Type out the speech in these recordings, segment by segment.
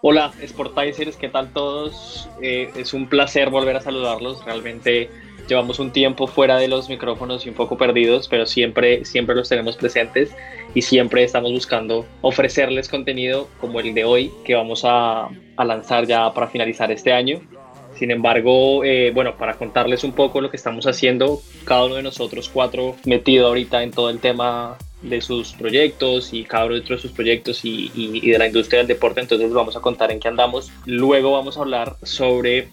Hola, Sportizers, ¿qué tal todos? Eh, es un placer volver a saludarlos. Realmente llevamos un tiempo fuera de los micrófonos y un poco perdidos, pero siempre, siempre los tenemos presentes y siempre estamos buscando ofrecerles contenido como el de hoy que vamos a lanzar ya para finalizar este año. Sin embargo, eh, bueno, para contarles un poco lo que estamos haciendo, cada uno de nosotros cuatro metido ahorita en todo el tema de sus proyectos y cada uno de sus proyectos y, de la industria del deporte, entonces les vamos a contar en qué andamos. Luego vamos a hablar sobre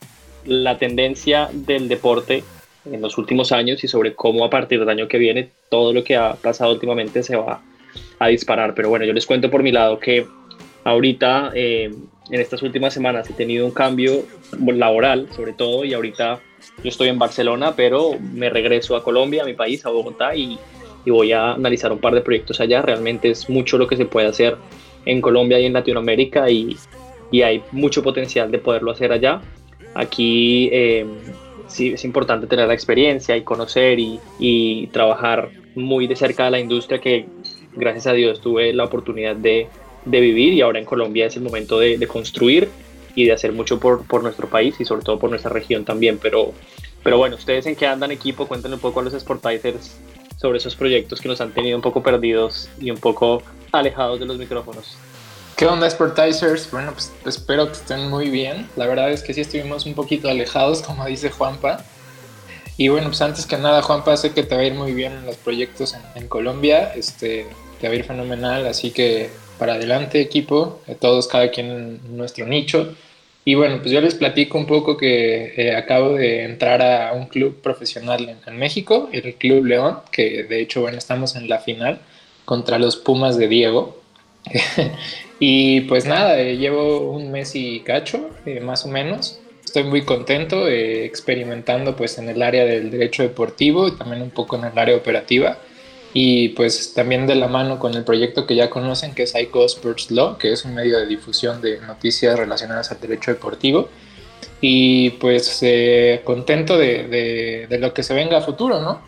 la tendencia del deporte en los últimos años y sobre cómo a partir del año que viene todo lo que ha pasado últimamente se va a disparar. Pero bueno, yo les cuento por mi lado que ahorita eh, en estas últimas semanas he tenido un cambio laboral sobre todo y ahorita yo estoy en Barcelona, pero me regreso a Colombia, a mi país, a Bogotá y y voy a analizar un par de proyectos allá. Realmente es mucho lo que se puede hacer en Colombia y en Latinoamérica y, y hay mucho potencial de poderlo hacer allá. Aquí eh, sí es importante tener la experiencia y conocer y, y, trabajar muy de cerca de la industria que gracias a Dios tuve la oportunidad de, de vivir y ahora en Colombia es el momento de, construir y de hacer mucho por, nuestro país y sobre todo por nuestra región también. Pero, pero bueno, ustedes en qué andan equipo, cuéntenme un poco a los Sportizers sobre esos proyectos que nos han tenido un poco perdidos y un poco alejados de los micrófonos. ¿Qué onda, Sportizers? Bueno, pues espero que estén muy bien. La verdad es que sí estuvimos un poquito alejados, como dice Juanpa. Y bueno, pues antes que nada, Juanpa, sé que te va a ir muy bien en los proyectos en, Colombia. Este, te va a ir fenomenal, así que para adelante, equipo, todos, cada quien en nuestro nicho. Y bueno, pues yo les platico un poco que eh, acabo de entrar a un club profesional en, México, el Club León, que de hecho, bueno, estamos en la final contra los Pumas de Diego. y pues nada, eh, llevo un mes y cacho, eh, más o menos. Estoy muy contento experimentando pues en el área del derecho deportivo y también un poco en el área operativa y pues también de la mano con el proyecto que ya conocen que es ICO Sports Law, que es un medio de difusión de noticias relacionadas al derecho deportivo. Y pues eh, contento de, de, lo que se venga a futuro, ¿no?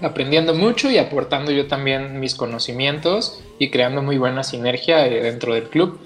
Aprendiendo mucho y aportando yo también mis conocimientos y creando muy buena sinergia eh, dentro del club.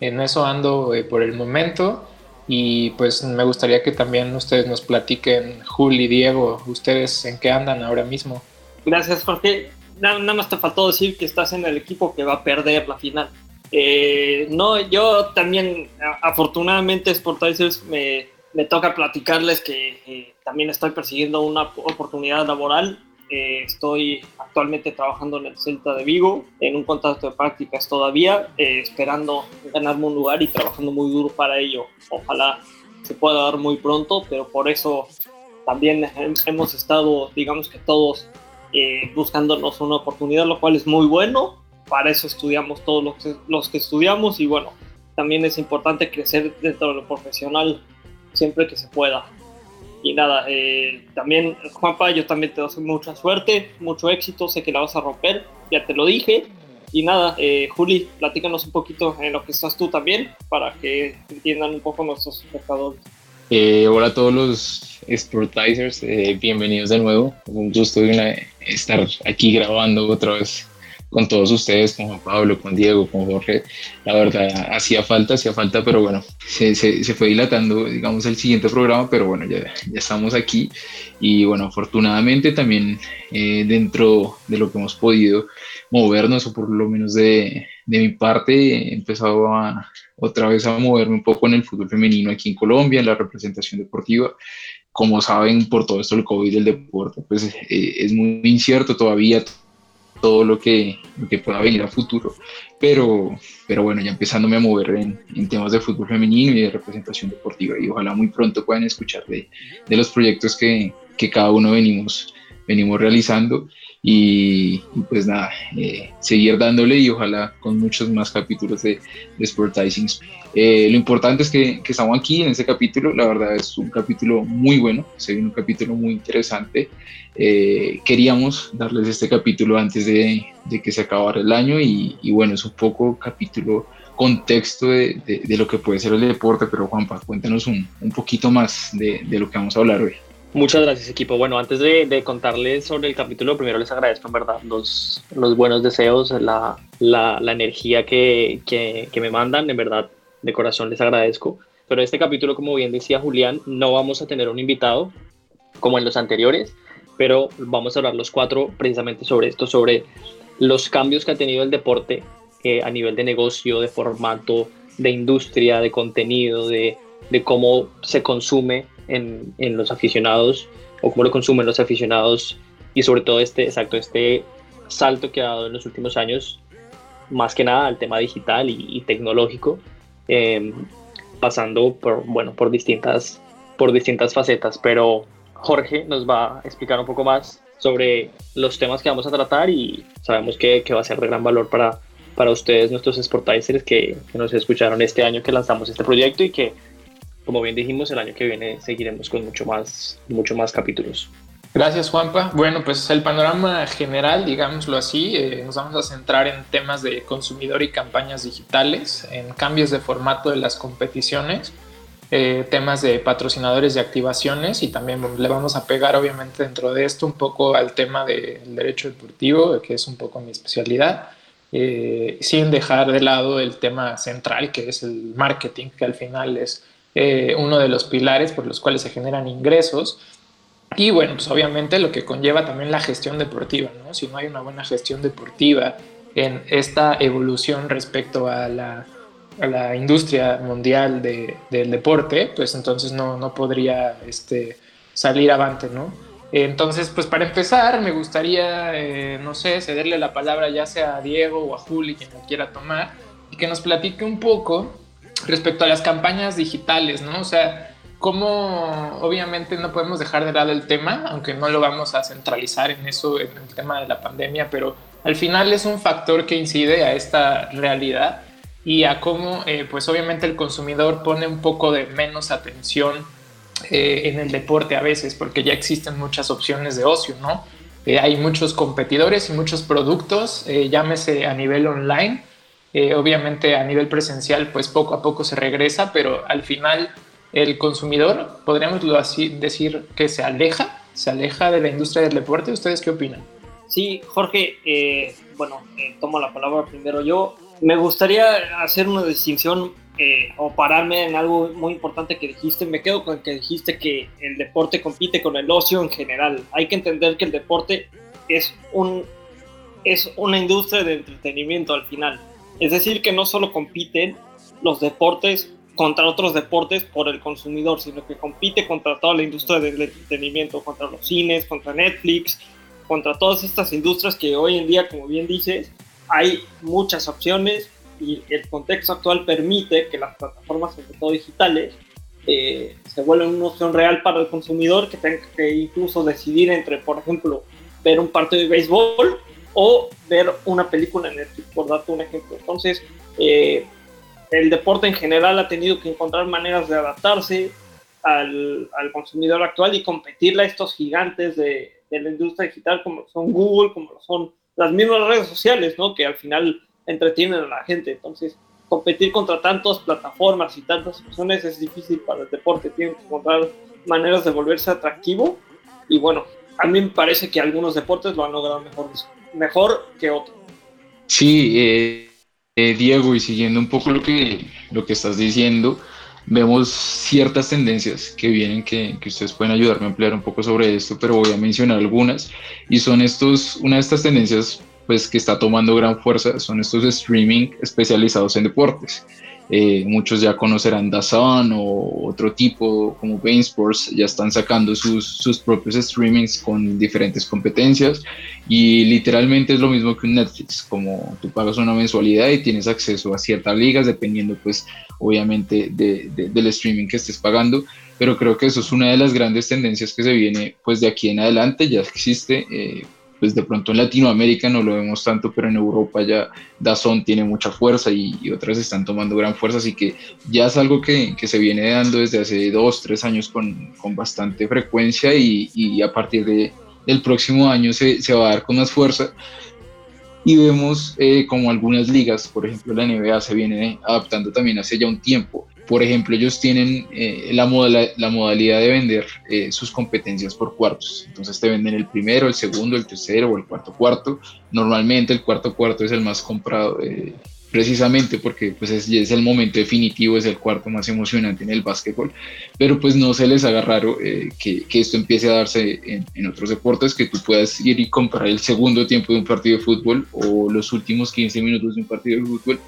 En eso ando eh, por el momento y pues me gustaría que también ustedes nos platiquen, Juli Diego, ustedes en qué andan ahora mismo. Gracias, Jorge nada, más te faltó decir que estás en el equipo que va a perder la final. Eh, no, yo también, afortunadamente, Sportizers me, me toca platicarles que eh, también estoy persiguiendo una oportunidad laboral. Eh, estoy actualmente trabajando en el Celta de Vigo, en un contrato de prácticas todavía, esperando ganarme un lugar y trabajando muy duro para ello. Ojalá se pueda dar muy pronto, pero por eso también hemos estado, digamos que todos eh, buscándonos una oportunidad, lo cual es muy bueno. Para eso estudiamos todos los que, los que estudiamos y bueno, también es importante crecer dentro de lo profesional siempre que se pueda. Y nada, eh, también Juanpa, yo también te deseo mucha suerte, mucho éxito, sé que la vas a romper, ya te lo dije. Y nada, eh, Juli, platícanos un poquito en lo que estás tú también, para que entiendan un poco nuestros espectadores. Eh, hola a todos los Sportizers, eh, bienvenidos de nuevo. Un gusto estar aquí grabando otra vez con todos ustedes, con Juan Pablo, con Diego, con Jorge. La verdad, hacía falta, hacía falta, pero bueno, se, se, fue dilatando, digamos, el siguiente programa, pero bueno, ya, ya estamos aquí. Y bueno, afortunadamente también eh, dentro de lo que hemos podido movernos, o por lo menos de, de mi parte, he empezado otra vez a moverme un poco en el fútbol femenino aquí en Colombia, en la representación deportiva. Como saben, por todo esto el COVID del deporte, pues eh, es muy incierto todavía todo lo que, lo que pueda venir a futuro, pero, pero bueno, ya empezándome a mover en, en, temas de fútbol femenino y de representación deportiva. Y ojalá muy pronto puedan escuchar de, de los proyectos que, que cada uno venimos, venimos realizando Y, pues nada, eh, seguir dándole y ojalá con muchos más capítulos de, de. Eh, lo importante es que, estamos aquí en ese capítulo, la verdad es un capítulo muy bueno, se viene un capítulo muy interesante. Eh, queríamos darles este capítulo antes de, que se acabara el año y, y, bueno, es un poco capítulo contexto de, lo que puede ser el deporte, pero Juanpa, cuéntanos un poquito más de, lo que vamos a hablar hoy. Muchas gracias equipo. Bueno, antes de, contarles sobre el capítulo, primero les agradezco en verdad los, los buenos deseos, la, la, la energía que, que, que me mandan, en verdad de corazón les agradezco. Pero este capítulo, como bien decía Julián, no vamos a tener un invitado como en los anteriores, pero vamos a hablar los cuatro precisamente sobre esto, sobre los cambios que ha tenido el deporte eh, a nivel de negocio, de formato, de industria, de contenido, de, de cómo se consume en, en, los aficionados o cómo lo consumen los aficionados y sobre todo este, exacto, este salto que ha dado en los últimos años, más que nada al tema digital y, y tecnológico eh, pasando por, bueno, por distintas, por distintas facetas, pero Jorge nos va a explicar un poco más sobre los temas que vamos a tratar y sabemos que, que va a ser de gran valor para, para ustedes, nuestros sportizers que, que, nos escucharon este año que lanzamos este proyecto y que, como bien dijimos, el año que viene seguiremos con mucho más, mucho más capítulos. Gracias, Juanpa. Bueno, pues el panorama general, digámoslo así, eh, nos vamos a centrar en temas de consumidor y campañas digitales, en cambios de formato de las competiciones, eh, temas de patrocinadores y activaciones y también le vamos a pegar obviamente dentro de esto un poco al tema del derecho deportivo, que es un poco mi especialidad, eh, sin dejar de lado el tema central, que es el marketing, que al final es eh, uno de los pilares por los cuales se generan ingresos y bueno, pues obviamente lo que conlleva también la gestión deportiva, ¿no? Si no hay una buena gestión deportiva en esta evolución respecto a la, a la industria mundial de, del deporte, pues entonces no, no podría este, salir avante, ¿no? Entonces, pues para empezar, me gustaría, eh, no sé, cederle la palabra ya sea a Diego o a Juli, quien lo quiera tomar, y que nos platique un poco respecto a las campañas digitales, ¿no? O sea, cómo obviamente no podemos dejar de lado el tema, aunque no lo vamos a centralizar en eso, en el tema de la pandemia, pero al final es un factor que incide a esta realidad y a cómo, eh, pues obviamente el consumidor pone un poco de menos atención eh, en el deporte a veces, porque ya existen muchas opciones de ocio, ¿no? Eh, hay muchos competidores y muchos productos, llámese a nivel online, eh, obviamente a nivel presencial, pues poco a poco se regresa, pero al final el consumidor, podríamos decir que se aleja, se aleja de la industria del deporte. ¿Ustedes qué opinan? Sí, Jorge, eh, bueno, eh, tomo la palabra primero yo. Me gustaría hacer una distinción o pararme en algo muy importante que dijiste. Me quedo con que dijiste que el deporte compite con el ocio en general. Hay que entender que el deporte es, un, es una industria de entretenimiento al final. Es decir, que no solo compiten los deportes contra otros deportes por el consumidor, sino que compite contra toda la industria del entretenimiento, contra los cines, contra Netflix, contra todas estas industrias que hoy en día, como bien dices, hay muchas opciones y el contexto actual permite que las plataformas, sobre todo digitales, eh, se vuelvan una opción real para el consumidor que tenga que incluso decidir entre, por ejemplo, ver un partido de béisbol o ver una película en Netflix, por darte un ejemplo. Entonces, eh, el deporte en general ha tenido que encontrar maneras de adaptarse al, al consumidor actual y competirle a estos gigantes de, de, la industria digital como son Google, como son las mismas redes sociales, ¿no? Que al final entretienen a la gente. Entonces, competir contra tantas plataformas y tantas opciones es difícil para el deporte. Tienen que encontrar maneras de volverse atractivo. Y bueno, a mí me parece que algunos deportes lo han logrado mejor, mejor que otros. Sí, eh, eh, Diego, y siguiendo un poco lo que, lo que estás diciendo, vemos ciertas tendencias que vienen que, que, ustedes pueden ayudarme a ampliar un poco sobre esto, pero voy a mencionar algunas. Y son estos, una de estas tendencias pues, que está tomando gran fuerza, son estos streaming especializados en deportes. Eh, muchos ya conocerán Dazn o otro tipo como Sports, ya están sacando sus, sus propios streamings con diferentes competencias y literalmente es lo mismo que un Netflix, como tú pagas una mensualidad y tienes acceso a ciertas ligas dependiendo pues obviamente de, de, del streaming que estés pagando, pero creo que eso es una de las grandes tendencias que se viene pues de aquí en adelante, ya existe. Eh, pues de pronto en Latinoamérica no lo vemos tanto, pero en Europa ya Dazón tiene mucha fuerza y, otras están tomando gran fuerza, así que ya es algo que, que se viene dando desde hace dos, tres años con, con bastante frecuencia y, y, a partir de, del próximo año se, se va a dar con más fuerza. Y vemos eh, como algunas ligas, por ejemplo la NBA se viene adaptando también hace ya un tiempo por ejemplo, ellos tienen eh, la, la, modalidad de vender eh, sus competencias por cuartos. Entonces te venden el primero, el segundo, el tercero o el cuarto cuarto. Normalmente el cuarto cuarto es el más comprado, eh, precisamente porque pues es, es, el momento definitivo, es el cuarto más emocionante en el básquetbol. Pero pues no se les haga raro que, que, esto empiece a darse en, en, otros deportes, que tú puedas ir y comprar el segundo tiempo de un partido de fútbol o los últimos 15 minutos de un partido de fútbol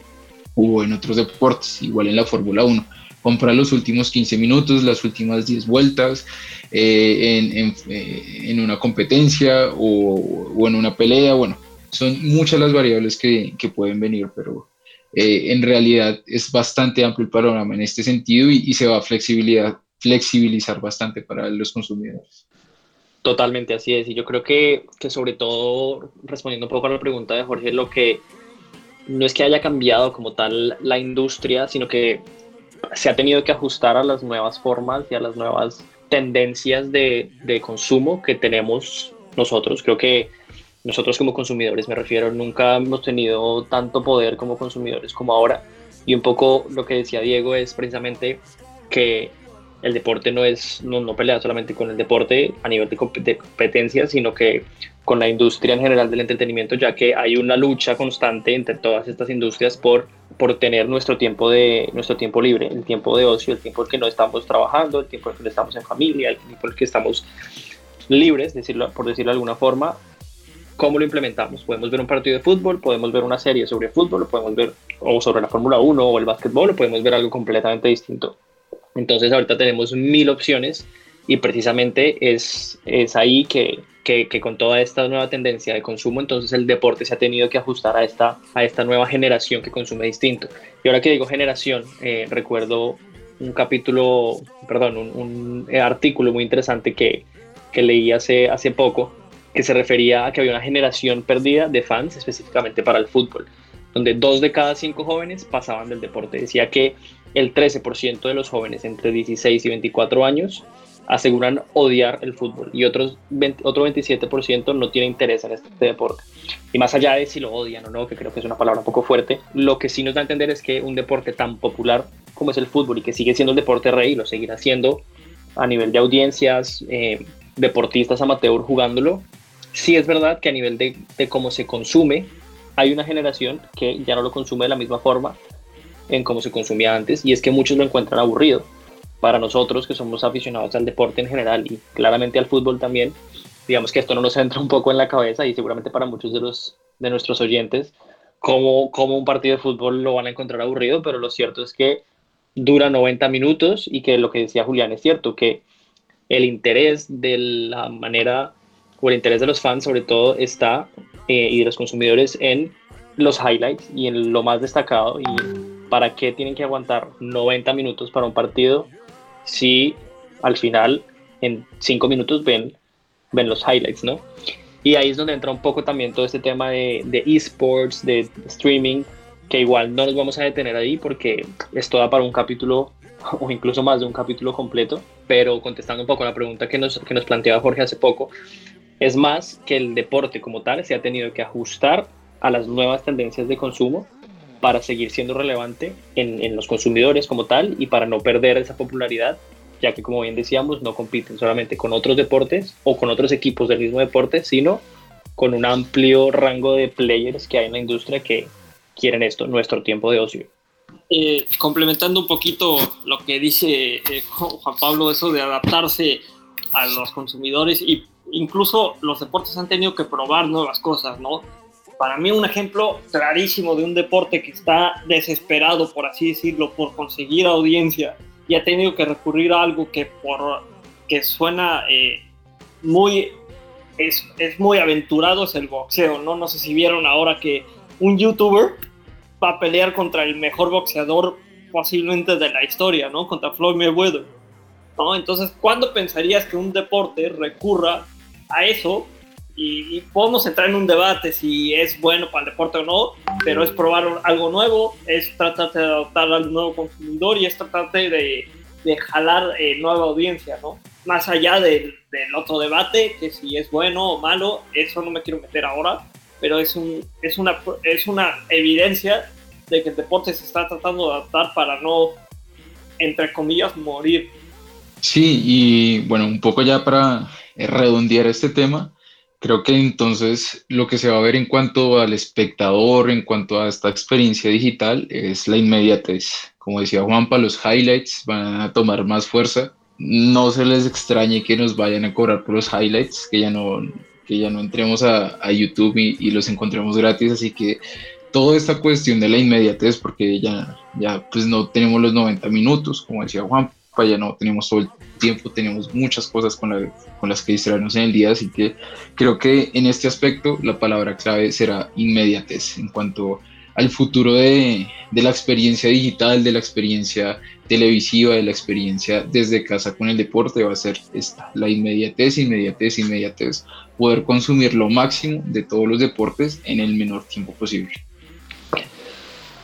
o en otros deportes, igual en la Fórmula 1. Comprar los últimos 15 minutos, las últimas 10 vueltas eh, en, eh, en, una competencia o, o, en una pelea. Bueno, son muchas las variables que, que pueden venir, pero eh, en realidad es bastante amplio el panorama en este sentido y, y se va a flexibilidad, flexibilizar bastante para los consumidores. Totalmente así es. Y yo creo que, que sobre todo, respondiendo un poco a la pregunta de Jorge, lo que no es que haya cambiado como tal la industria, sino que se ha tenido que ajustar a las nuevas formas y a las nuevas tendencias de, de consumo que tenemos nosotros. Creo que nosotros como consumidores, me refiero, nunca hemos tenido tanto poder como consumidores como ahora. Y un poco lo que decía Diego es precisamente que el deporte no es no, no pelea solamente con el deporte a nivel de, competencia, sino que con la industria en general del entretenimiento, ya que hay una lucha constante entre todas estas industrias por, por tener nuestro tiempo, de, nuestro tiempo libre, el tiempo de ocio, el tiempo en que no estamos trabajando, el tiempo en que estamos en familia, el tiempo en que estamos libres, decirlo, por decirlo de alguna forma. ¿Cómo lo implementamos? Podemos ver un partido de fútbol, podemos ver una serie sobre fútbol, podemos ver o sobre la Fórmula 1 o el básquetbol, o podemos ver algo completamente distinto entonces ahorita tenemos mil opciones y precisamente es, es ahí que, que, que, con toda esta nueva tendencia de consumo, entonces el deporte se ha tenido que ajustar a esta, a esta nueva generación que consume distinto. Y ahora que digo generación, eh, recuerdo un capítulo, perdón, un, un, eh, artículo muy interesante que, que leí hace, hace poco, que se refería a que había una generación perdida de fans específicamente para el fútbol, donde dos de cada cinco jóvenes pasaban del deporte. Decía que el 13% de los jóvenes entre 16 y 24 años aseguran odiar el fútbol y otros otro 27% no tiene interés en este deporte. Y más allá de si lo odian o no, que creo que es una palabra un poco fuerte, lo que sí nos da a entender es que un deporte tan popular como es el fútbol y que sigue siendo el deporte rey, lo seguirá siendo a nivel de audiencias, eh, deportistas amateur jugándolo, sí es verdad que a nivel de, de cómo se consume, hay una generación que ya no lo consume de la misma forma en cómo se consumía antes y es que muchos lo encuentran aburrido. Para nosotros que somos aficionados al deporte en general y claramente al fútbol también, digamos que esto no nos entra un poco en la cabeza y seguramente para muchos de, los, de nuestros oyentes, como, como un partido de fútbol lo van a encontrar aburrido, pero lo cierto es que dura 90 minutos y que lo que decía Julián es cierto, que el interés de la manera o el interés de los fans sobre todo está eh, y de los consumidores en los highlights y en lo más destacado y ¿para qué tienen que aguantar 90 minutos para un partido si al final en 5 minutos ven, ven los highlights, ¿no? Y ahí es donde entra un poco también todo este tema de, de esports, de streaming, que igual no nos vamos a detener ahí porque esto da para un capítulo o incluso más de un capítulo completo, pero contestando un poco a la pregunta que nos, que nos planteaba Jorge hace poco, es más que el deporte como tal se ha tenido que ajustar a las nuevas tendencias de consumo para seguir siendo relevante en, en, los consumidores como tal y para no perder esa popularidad, ya que como bien decíamos, no compiten solamente con otros deportes o con otros equipos del mismo deporte, sino con un amplio rango de players que hay en la industria que quieren esto, nuestro tiempo de ocio. Eh, complementando un poquito lo que dice eh, Juan Pablo, eso de adaptarse a los consumidores y incluso los deportes han tenido que probar nuevas cosas, ¿no? Para mí un ejemplo clarísimo de un deporte que está desesperado, por así decirlo, por conseguir audiencia y ha tenido que recurrir a algo que, por, que suena eh, muy, es, es, muy aventurado, es el boxeo, ¿no? No sé si vieron ahora que un youtuber va a pelear contra el mejor boxeador posiblemente de la historia, ¿no? Contra Floyd Mayweather, ¿no? Entonces, ¿cuándo pensarías que un deporte recurra a eso y, podemos entrar en un debate si es bueno para el deporte o no, pero es probar algo nuevo, es tratar de adaptar al nuevo consumidor y es tratar de, de jalar eh, nueva audiencia, ¿no? Más allá del, del, otro debate, que si es bueno o malo, eso no me quiero meter ahora, pero es, un, es, una, es una evidencia de que el deporte se está tratando de adaptar para no, entre comillas, morir. Sí, y bueno, un poco ya para redondear este tema, creo que entonces lo que se va a ver en cuanto al espectador, en cuanto a esta experiencia digital, es la inmediatez. Como decía Juanpa, los highlights van a tomar más fuerza. No se les extrañe que nos vayan a cobrar por los highlights, que ya no, que ya no entremos a, a YouTube y, y, los encontremos gratis. Así que toda esta cuestión de la inmediatez, porque ya, ya pues no tenemos los 90 minutos, como decía Juan, ya no tenemos todo el tiempo, tenemos muchas cosas con, la, con las que distraernos en el día, así que creo que en este aspecto la palabra clave será inmediatez en cuanto al futuro de, de la experiencia digital, de la experiencia televisiva, de la experiencia desde casa con el deporte, va a ser esta, la inmediatez, inmediatez, inmediatez, poder consumir lo máximo de todos los deportes en el menor tiempo posible.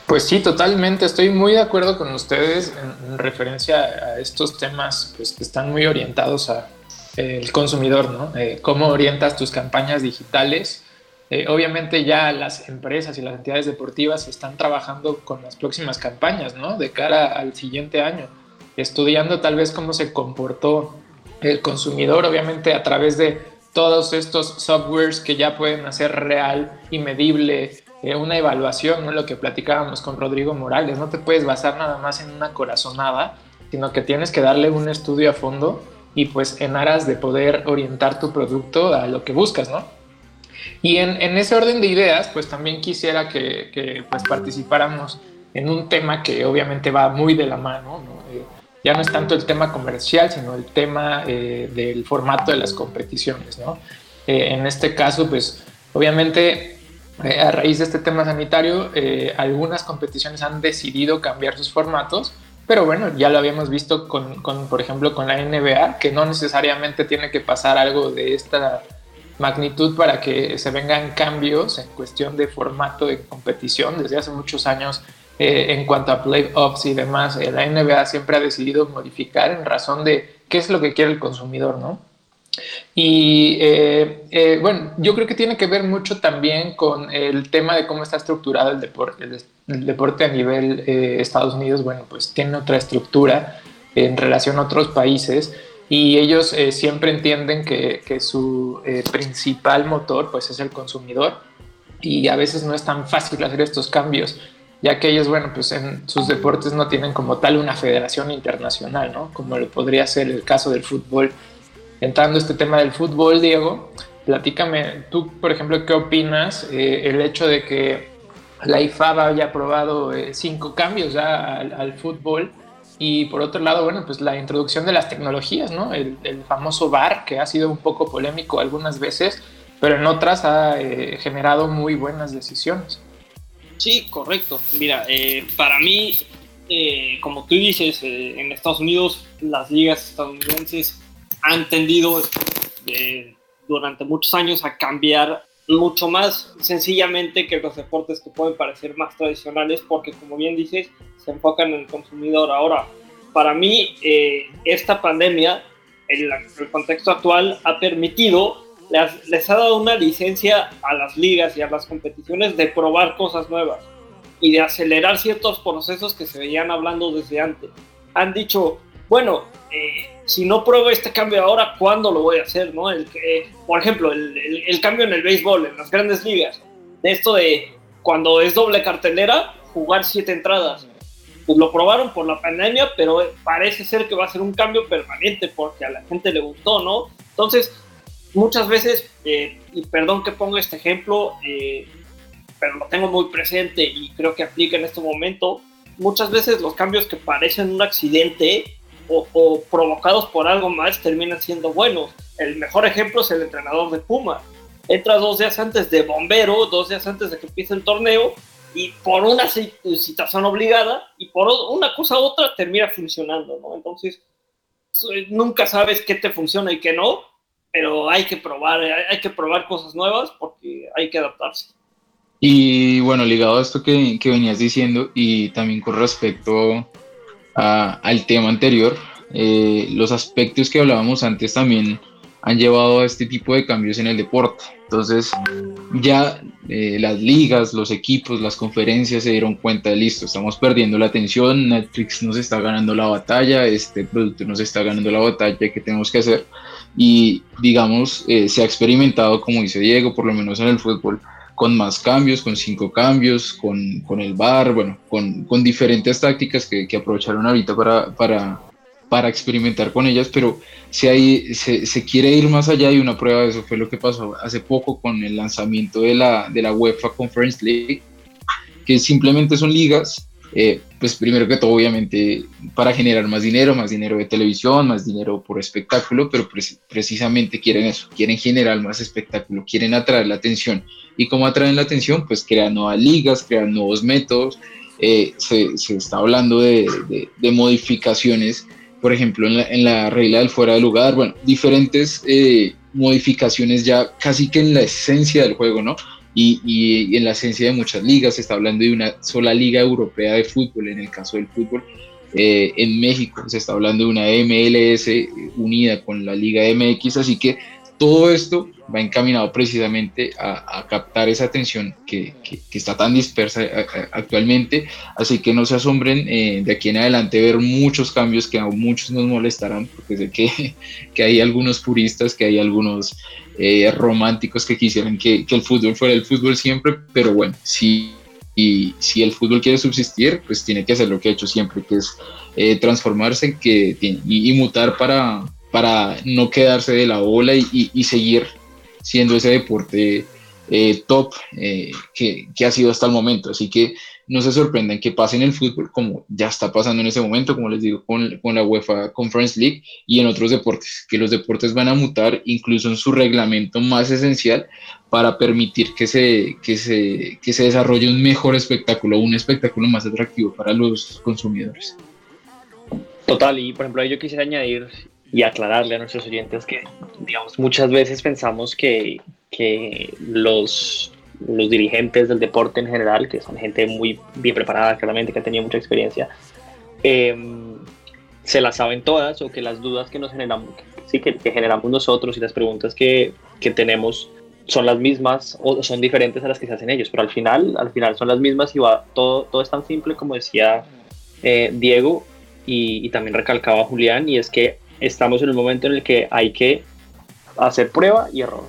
Pues sí, totalmente. Estoy muy de acuerdo con ustedes en, referencia a estos temas pues, que están muy orientados a eh, consumidor, ¿no? Eh, cómo orientas tus campañas digitales. Eh, obviamente ya las empresas y las entidades deportivas están trabajando con las próximas campañas, ¿no? De cara al siguiente año, estudiando tal vez cómo se comportó el consumidor, obviamente a través de todos estos softwares que ya pueden hacer real y medible eh, una evaluación, ¿no? lo que platicábamos con Rodrigo Morales, no te puedes basar nada más en una corazonada, sino que tienes que darle un estudio a fondo y pues en aras de poder orientar tu producto a lo que buscas, ¿no? Y en, en ese orden de ideas, pues también quisiera que, que, pues participáramos en un tema que obviamente va muy de la mano, ¿no? Eh, ya no es tanto el tema comercial, sino el tema eh, del formato de las competiciones, ¿no? en este caso, pues obviamente eh, a raíz de este tema sanitario, eh, algunas competiciones han decidido cambiar sus formatos, pero bueno, ya lo habíamos visto con, por ejemplo, con la NBA, que no necesariamente tiene que pasar algo de esta magnitud para que se vengan cambios en cuestión de formato de competición. Desde hace muchos años, eh, en cuanto a playoffs y demás, la NBA siempre ha decidido modificar en razón de qué es lo que quiere el consumidor, ¿no? Y eh, eh, bueno, yo creo que tiene que ver mucho también con el tema de cómo está estructurado el deporte. El, deporte a nivel eh, Estados Unidos, bueno, pues tiene otra estructura en relación a otros países y ellos siempre entienden que, que su principal motor pues es el consumidor y a veces no es tan fácil hacer estos cambios ya que ellos, bueno, pues en sus deportes no tienen como tal una federación internacional, ¿no? Como lo podría ser el caso del fútbol entrando a este tema del fútbol, Diego, platícame, tú, por ejemplo, ¿qué opinas eh, el hecho de que la IFAB haya aprobado eh, cinco cambios ya al, fútbol? Y por otro lado, bueno, pues la introducción de las tecnologías, ¿no? El, famoso VAR, que ha sido un poco polémico algunas veces, pero en otras ha eh, generado muy buenas decisiones. Sí, correcto. Mira, para mí, como tú dices, en Estados Unidos las ligas estadounidenses han tendido eh, durante muchos años a cambiar mucho más sencillamente que los deportes que pueden parecer más tradicionales porque como bien dices se enfocan en el consumidor. Ahora para mí eh, esta pandemia en el contexto actual ha permitido les, ha dado una licencia a las ligas y a las competiciones de probar cosas nuevas y de acelerar ciertos procesos que se veían hablando desde antes. Han dicho bueno eh, si no pruebo este cambio ahora, ¿cuándo lo voy a hacer? ¿no? El, por ejemplo, el, cambio en el béisbol, en las grandes ligas, de esto de cuando es doble cartelera, jugar siete entradas. Pues lo probaron por la pandemia, pero parece ser que va a ser un cambio permanente porque a la gente le gustó, ¿no? Entonces, muchas veces, eh, y perdón que ponga este ejemplo, eh, pero lo tengo muy presente y creo que aplica en este momento, muchas veces los cambios que parecen un accidente o, provocados por algo más terminan siendo buenos. El mejor ejemplo es el entrenador de Puma. Entra dos días antes de bombero, dos días antes de que empiece el torneo, y por una situación obligada y por una cosa u otra termina funcionando, ¿no? Entonces, nunca sabes qué te funciona y qué no, pero hay que probar, hay que probar cosas nuevas porque hay que adaptarse. Y bueno, ligado a esto que, que venías diciendo y también con respecto a, al tema anterior, eh, los aspectos que hablábamos antes también han llevado a este tipo de cambios en el deporte. Entonces, ya eh, las ligas, los equipos, las conferencias se dieron cuenta de listo, estamos perdiendo la atención, Netflix nos está ganando la batalla, este producto nos está ganando la batalla que tenemos que hacer. Y digamos, eh, se ha experimentado, como dice Diego, por lo menos en el fútbol, con más cambios, con cinco cambios, con, con el bar, bueno, con, con diferentes tácticas que, que, aprovecharon ahorita para, para, para experimentar con ellas, pero si hay, se, se, quiere ir más allá y una prueba de eso fue lo que pasó hace poco con el lanzamiento de la, de la UEFA Conference League, que simplemente son ligas, eh, pues primero que todo obviamente para generar más dinero, más dinero de televisión, más dinero por espectáculo, pero precisamente quieren eso, quieren generar más espectáculo, quieren atraer la atención. ¿Y cómo atraen la atención? Pues crean nuevas ligas, crean nuevos métodos, eh, se, se, está hablando de, de, de modificaciones por ejemplo, en la, en la, regla del fuera de lugar, bueno, diferentes eh, modificaciones ya casi que en la esencia del juego, ¿no? Y, y, en la esencia de muchas ligas, se está hablando de una sola liga europea de fútbol, en el caso del fútbol. Eh, en México se está hablando de una MLS unida con la Liga MX, así que todo esto va encaminado precisamente a, captar esa atención que, está tan dispersa eh, eh, actualmente, así que no se asombren eh, de aquí en adelante ver muchos cambios que a muchos nos molestarán, porque sé que, que hay algunos puristas, que hay algunos románticos que quisieran que, el fútbol fuera el fútbol siempre, pero bueno, si, y, si el fútbol quiere subsistir, pues tiene que hacer lo que ha hecho siempre, que es transformarse que, y, y mutar para, para no quedarse de la ola y, seguir siendo ese deporte eh, top eh, que, ha sido hasta el momento. Así que no se sorprendan que pase en el fútbol como ya está pasando en ese momento, como les digo, con, la UEFA Conference League y en otros deportes, que los deportes van a mutar incluso en su reglamento más esencial para permitir que se, que se, que se desarrolle un mejor espectáculo, un espectáculo más atractivo para los consumidores. Total, y por ejemplo, yo quisiera añadir y aclararle a nuestros oyentes que, digamos, muchas veces pensamos que, que los, los dirigentes del deporte en general, que son gente muy bien preparada, claramente, que ha tenido mucha experiencia, em, se las saben todas o que las dudas que nos generamos, sí, que, que generamos nosotros y las preguntas que, que, tenemos son las mismas o son diferentes a las que se hacen ellos, pero al final, al final son las mismas y va, todo, todo es tan simple como decía eh, Diego y, y, también recalcaba Julián, y es que estamos en un momento en el que hay que hacer prueba y error,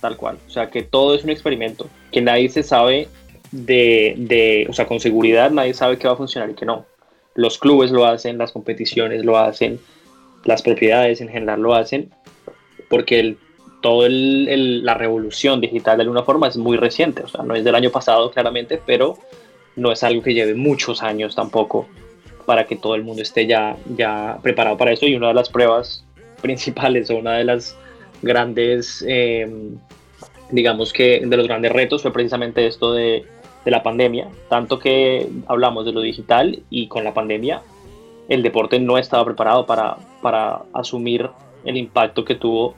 tal cual. O sea, que todo es un experimento, que nadie se sabe de, de, o sea, con seguridad nadie sabe qué va a funcionar y qué no. Los clubes lo hacen, las competiciones lo hacen, las propiedades en general lo hacen, porque el, todo el, la revolución digital de alguna forma es muy reciente, o sea, no es del año pasado claramente, pero no es algo que lleve muchos años tampoco para que todo el mundo esté ya, ya preparado para eso. Y una de las pruebas principales o una de las grandes, eh, digamos que de los grandes retos fue precisamente esto de, de, la pandemia. Tanto que hablamos de lo digital y con la pandemia el deporte no estaba preparado para, para asumir el impacto que tuvo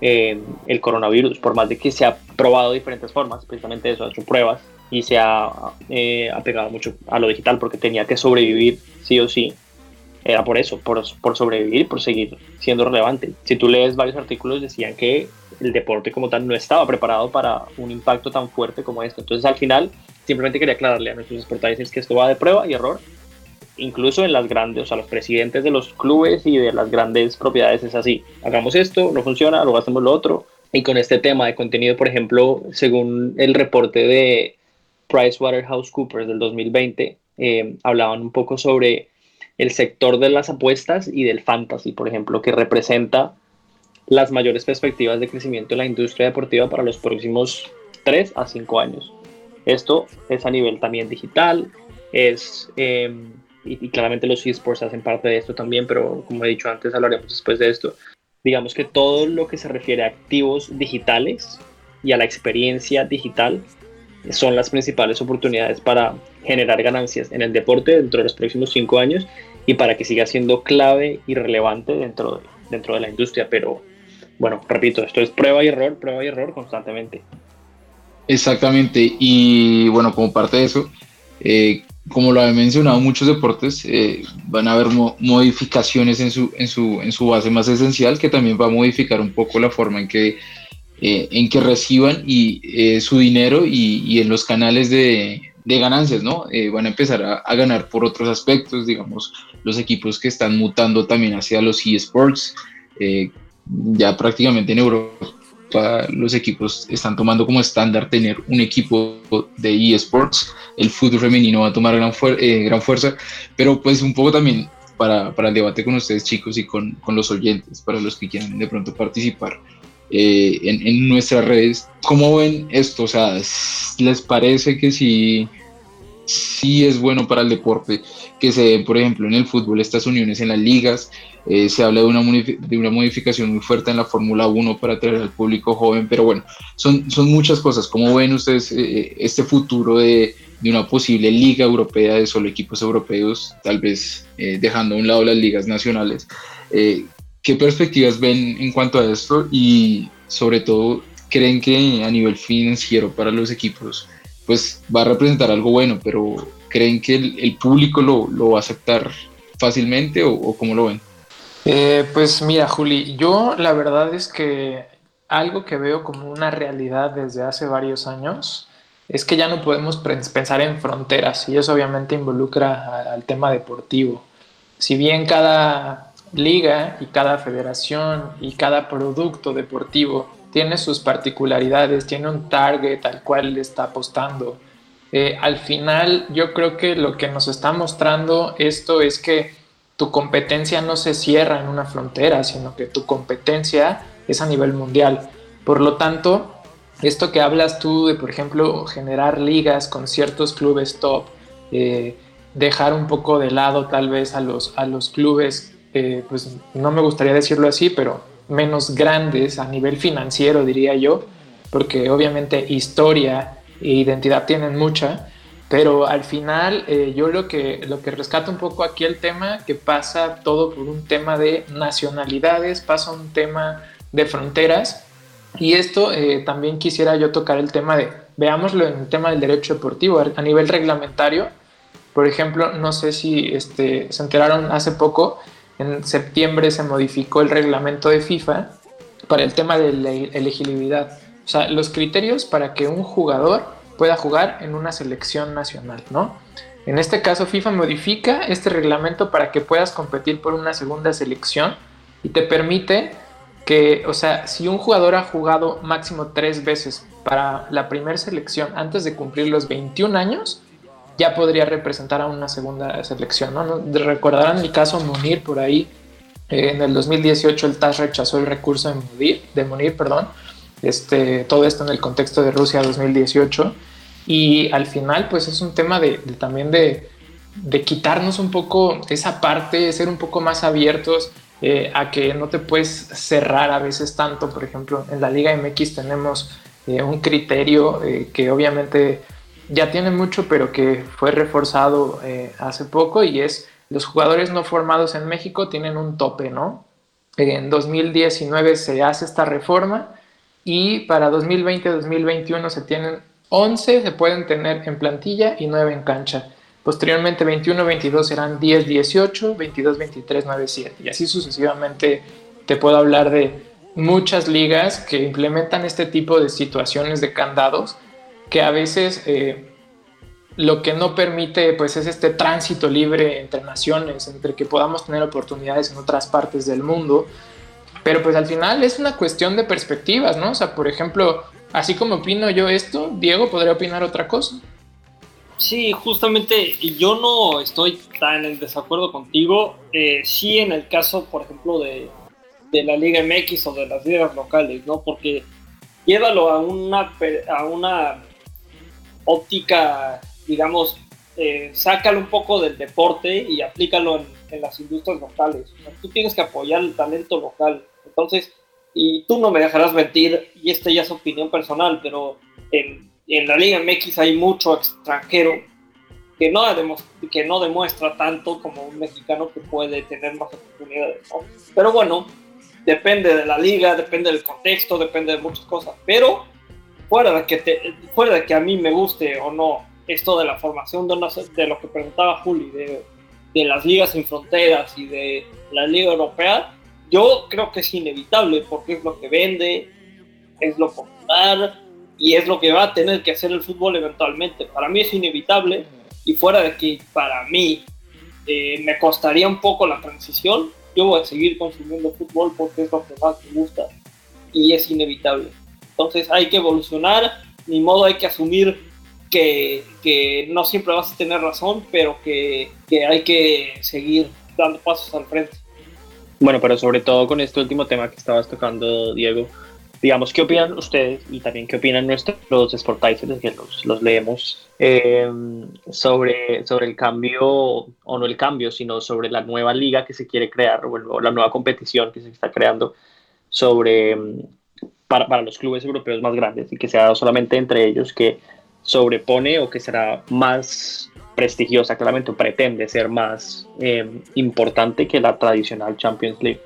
eh, el coronavirus, por más de que se ha probado de diferentes formas, precisamente eso, ha hecho pruebas y se ha eh, apegado mucho a lo digital porque tenía que sobrevivir sí o sí. Era por eso, por, por sobrevivir, por seguir siendo relevante. Si tú lees varios artículos decían que el deporte como tal no estaba preparado para un impacto tan fuerte como este. Entonces al final simplemente quería aclararle a nuestros exportadores que esto va de prueba y error. Incluso en las grandes, o sea, los presidentes de los clubes y de las grandes propiedades es así. Hagamos esto, no funciona, luego hacemos lo otro. Y con este tema de contenido, por ejemplo, según el reporte de, PricewaterhouseCoopers del 2020 eh, hablaban un poco sobre el sector de las apuestas y del fantasy, por ejemplo, que representa las mayores perspectivas de crecimiento de la industria deportiva para los próximos 3 a 5 años. Esto es a nivel también digital, es, eh, y, y, claramente los esports hacen parte de esto también, pero como he dicho antes, hablaremos después de esto. Digamos que todo lo que se refiere a activos digitales y a la experiencia digital son las principales oportunidades para generar ganancias en el deporte dentro de los próximos cinco años y para que siga siendo clave y relevante dentro de, dentro de la industria. Pero bueno, repito, esto es prueba y error, prueba y error constantemente. Exactamente, y bueno, como parte de eso, eh, como lo había mencionado, muchos deportes eh, van a haber modificaciones en su, en, su, en su base más esencial, que también va a modificar un poco la forma en que, eh, en que reciban y, su dinero y, y, en los canales de, de ganancias, ¿no? van a empezar a, a, ganar por otros aspectos, digamos, los equipos que están mutando también hacia los eSports, ya prácticamente en Europa los equipos están tomando como estándar tener un equipo de eSports. El fútbol femenino va a tomar gran, eh, gran fuerza, pero pues un poco también para, para, el debate con ustedes chicos y con, con, los oyentes, para los que quieran de pronto participar eh, en, en, nuestras redes. ¿Cómo ven esto? O sea, ¿les parece que si sí es bueno para el deporte que se den, por ejemplo, en el fútbol estas uniones en las ligas. Eh, se habla de una, de una modificación muy fuerte en la Fórmula 1 para atraer al público joven, pero bueno, son, son muchas cosas. ¿Cómo ven ustedes eh, este futuro de, de, una posible liga europea de solo equipos europeos, tal vez eh, dejando a un lado las ligas nacionales? ¿Qué perspectivas ven en cuanto a esto? Y sobre todo, ¿creen que a nivel financiero para los equipos pues va a representar algo bueno, pero ¿creen que el, público lo, lo, va a aceptar fácilmente o, cómo lo ven? Eh, pues mira, Juli, yo la verdad es que algo que veo como una realidad desde hace varios años es que ya no podemos pensar en fronteras y eso obviamente involucra al tema deportivo. Si bien cada liga y cada federación y cada producto deportivo tiene sus particularidades, tiene un target al cual le está apostando. Eh, al final yo creo que lo que nos está mostrando esto es que tu competencia no se cierra en una frontera, sino que tu competencia es a nivel mundial. Por lo tanto, esto que hablas tú de, por ejemplo, generar ligas con ciertos clubes top, eh, dejar un poco de lado tal vez a los, a los clubes, eh, pues no me gustaría decirlo así, pero menos grandes a nivel financiero, diría yo, porque obviamente historia e identidad tienen mucha, pero al final eh, yo lo que, lo que rescato un poco aquí el tema, que pasa todo por un tema de nacionalidades, pasa un tema de fronteras, y esto eh, también quisiera yo tocar el tema de, veámoslo en el tema del derecho deportivo, a nivel reglamentario, por ejemplo, no sé si este, se enteraron hace poco, en septiembre se modificó el reglamento de FIFA para el tema de la elegibilidad. O sea, los criterios para que un jugador pueda jugar en una selección nacional, ¿no? En este caso, FIFA modifica este reglamento para que puedas competir por una segunda selección y te permite que, o sea, si un jugador ha jugado máximo tres veces para la primera selección antes de cumplir los 21 años, ya podría representar a una segunda selección. ¿no? Recordarán el caso Munir por ahí. Eh, en el 2018 el TAS rechazó el recurso de Munir, de Munir perdón. Este, todo esto en el contexto de Rusia 2018. Y al final, pues es un tema de, también de, de, quitarnos un poco esa parte, ser un poco más abiertos eh, a que no te puedes cerrar a veces tanto. Por ejemplo, en la Liga MX tenemos eh, un criterio que obviamente ya tiene mucho, pero que fue reforzado eh, hace poco y es los jugadores no formados en México tienen un tope, ¿no? En 2019 se hace esta reforma y para 2020-2021 se tienen 11, se pueden tener en plantilla y 9 en cancha. Posteriormente 21-22 serán 10-18, 22-23, 9-7 y así sucesivamente te puedo hablar de muchas ligas que implementan este tipo de situaciones de candados que a veces eh, lo que no permite pues es este tránsito libre entre naciones, entre que podamos tener oportunidades en otras partes del mundo, pero pues al final es una cuestión de perspectivas, ¿no? O sea, por ejemplo, así como opino yo esto, Diego podría opinar otra cosa. Sí, justamente yo no estoy tan en desacuerdo contigo. Eh, sí, en el caso, por ejemplo, de, de la Liga MX o de las ligas locales, ¿no? Porque llévalo a una, a una óptica, digamos, eh, sácalo un poco del deporte y aplícalo en, las industrias locales. tú tienes que apoyar el talento local. Entonces, y tú no me dejarás mentir, y esta ya es opinión personal, pero en, la Liga MX hay mucho extranjero que no demuestra tanto como un mexicano que puede tener más oportunidades. Pero bueno, depende de la liga, depende del contexto, depende de muchas cosas, pero fuera de que, te, fuera de que a mí me guste o no esto de la formación de, de lo que preguntaba Juli, de, de las ligas sin fronteras y de la Liga Europea, yo creo que es inevitable porque es lo que vende, es lo popular y es lo que va a tener que hacer el fútbol eventualmente. Para mí es inevitable y fuera de que para mí eh, me costaría un poco la transición, yo voy a seguir consumiendo fútbol porque es lo que más me gusta y es inevitable. Entonces hay que evolucionar, ni modo hay que asumir que, que no siempre vas a tener razón, pero que, que hay que seguir dando pasos al frente. Bueno, pero sobre todo con este último tema que estabas tocando, Diego, digamos, ¿qué opinan ustedes y también qué opinan nuestros sportizers que los, los leemos eh, sobre, sobre el cambio, o no el cambio, sino sobre la nueva liga que se quiere crear o la nueva competición que se está creando sobre, para, los clubes europeos más grandes y que sea solamente entre ellos que sobrepone o que será más prestigiosa, claramente pretende ser más eh, importante que la tradicional Champions League.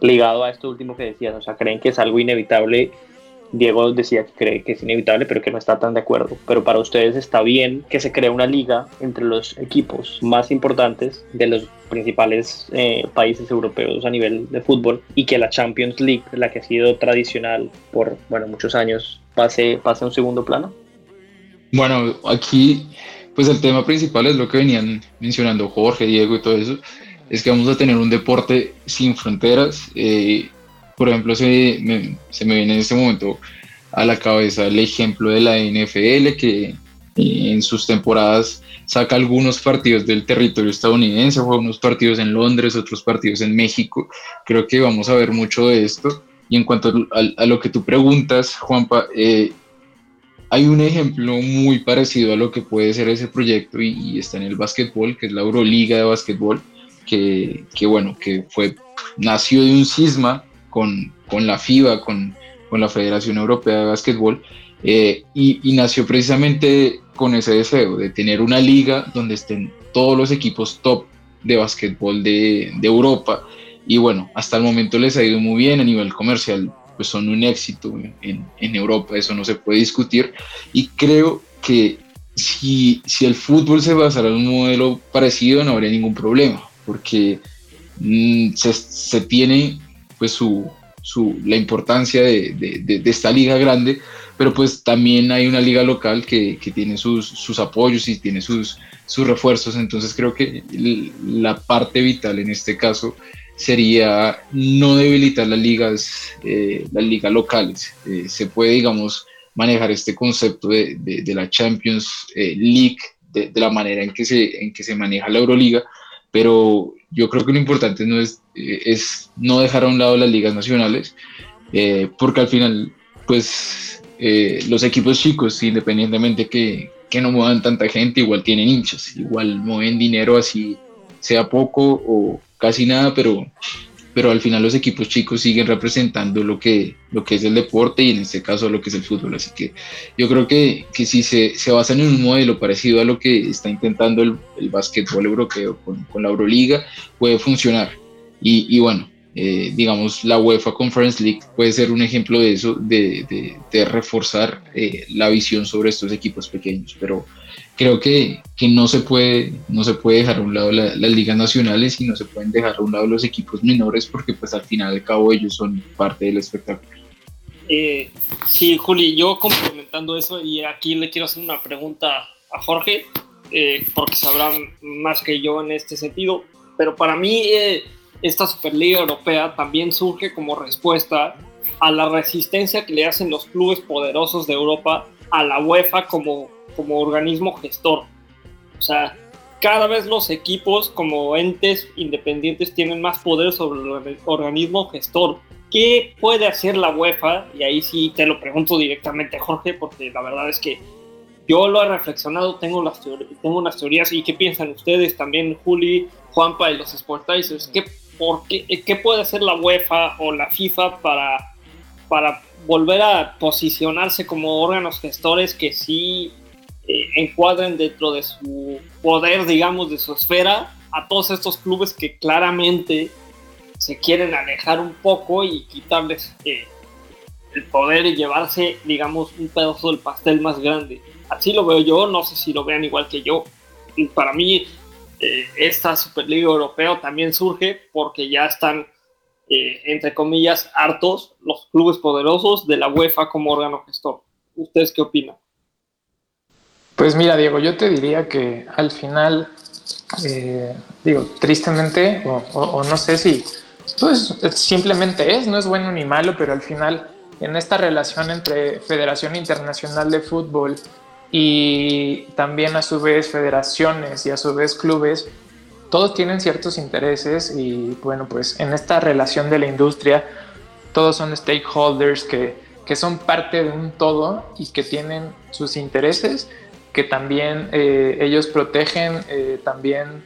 Ligado a esto último que decías, o sea, creen que es algo inevitable. Diego decía que cree que es inevitable, pero que no está tan de acuerdo. Pero para ustedes está bien que se cree una liga entre los equipos más importantes de los principales eh, países europeos a nivel de fútbol y que la Champions League, la que ha sido tradicional por bueno, muchos años, pase, pase a un segundo plano. Bueno, aquí pues el tema principal es lo que venían mencionando Jorge, Diego y todo eso, es que vamos a tener un deporte sin fronteras. Eh, por ejemplo, se me, se me viene en este momento a la cabeza el ejemplo de la NFL, que en sus temporadas saca algunos partidos del territorio estadounidense, juega unos partidos en Londres, otros partidos en México. Creo que vamos a ver mucho de esto. Y en cuanto a, lo que tú preguntas, Juanpa, eh, hay un ejemplo muy parecido a lo que puede ser ese proyecto y, está en el básquetbol, que es la Euroliga de básquetbol, que, que bueno, que fue, nació de un cisma con, con la FIBA, con, con, la Federación Europea de Básquetbol, eh, y, y, nació precisamente con ese deseo de tener una liga donde estén todos los equipos top de básquetbol de, de Europa. Y bueno, hasta el momento les ha ido muy bien a nivel comercial pues son un éxito en, en, Europa, eso no se puede discutir. Y creo que si, si el fútbol se basara en un modelo parecido no habría ningún problema, porque mm, se, se, tiene pues su, su, la importancia de, de, de, esta liga grande, pero pues también hay una liga local que, que tiene sus, sus, apoyos y tiene sus, sus refuerzos, entonces creo que la parte vital en este caso sería no debilitar las ligas, eh, las ligas locales. Eh, se puede, digamos, manejar este concepto de, de, la Champions eh, League de, de, la manera en que, se, en que se maneja la Euroliga, pero yo creo que lo importante no es, es no dejar a un lado las ligas nacionales, porque al final, pues, los equipos chicos, independientemente que, que no muevan tanta gente, igual tienen hinchas, igual mueven dinero así sea poco o casi nada, pero, pero al final los equipos chicos siguen representando lo que, lo que es el deporte y en este caso lo que es el fútbol. Así que yo creo que, que si se, se basan en un modelo parecido a lo que está intentando el, el básquetbol europeo con, con, la Euroliga, puede funcionar. Y, y bueno, eh, digamos, la UEFA Conference League puede ser un ejemplo de eso, de, de, de reforzar eh, la visión sobre estos equipos pequeños, pero creo que, que, no, se puede, no se puede dejar a un lado las ligas nacionales y no se pueden dejar a un lado los equipos menores porque pues al final de cabo ellos son parte del espectáculo. Eh, sí, Juli, yo complementando eso y aquí le quiero hacer una pregunta a Jorge, eh, porque sabrán más que yo en este sentido, pero para mí eh, esta Superliga Europea también surge como respuesta a la resistencia que le hacen los clubes poderosos de Europa a la UEFA como como organismo gestor. O sea, cada vez los equipos como entes independientes tienen más poder sobre el organismo gestor. ¿Qué puede hacer la UEFA? Y ahí sí te lo pregunto directamente, Jorge, porque la verdad es que yo lo he reflexionado, tengo, las tengo unas teorías. ¿Y qué piensan ustedes también, Juli, Juanpa y los Sportizers? ¿Qué, por qué, ¿Qué puede hacer la UEFA o la FIFA para, para volver a posicionarse como órganos gestores que sí eh, encuadren dentro de su poder, digamos, de su esfera, a todos estos clubes que claramente se quieren alejar un poco y quitarles eh, el poder y llevarse, digamos, un pedazo del pastel más grande. Así lo veo yo, no sé si lo vean igual que yo. Y para mí, eh, esta Superliga Europea también surge porque ya están, eh, entre comillas, hartos los clubes poderosos de la UEFA como órgano gestor. ¿Ustedes qué opinan? Pues mira, Diego, yo te diría que al final, eh, digo, tristemente, o, no sé si, pues simplemente es, no es bueno ni malo, pero al final en esta relación entre Federación Internacional de Fútbol y también a su vez federaciones y a su vez clubes, todos tienen ciertos intereses y bueno, pues en esta relación de la industria, todos son stakeholders que, que son parte de un todo y que tienen sus intereses que también eh, ellos protegen, eh, también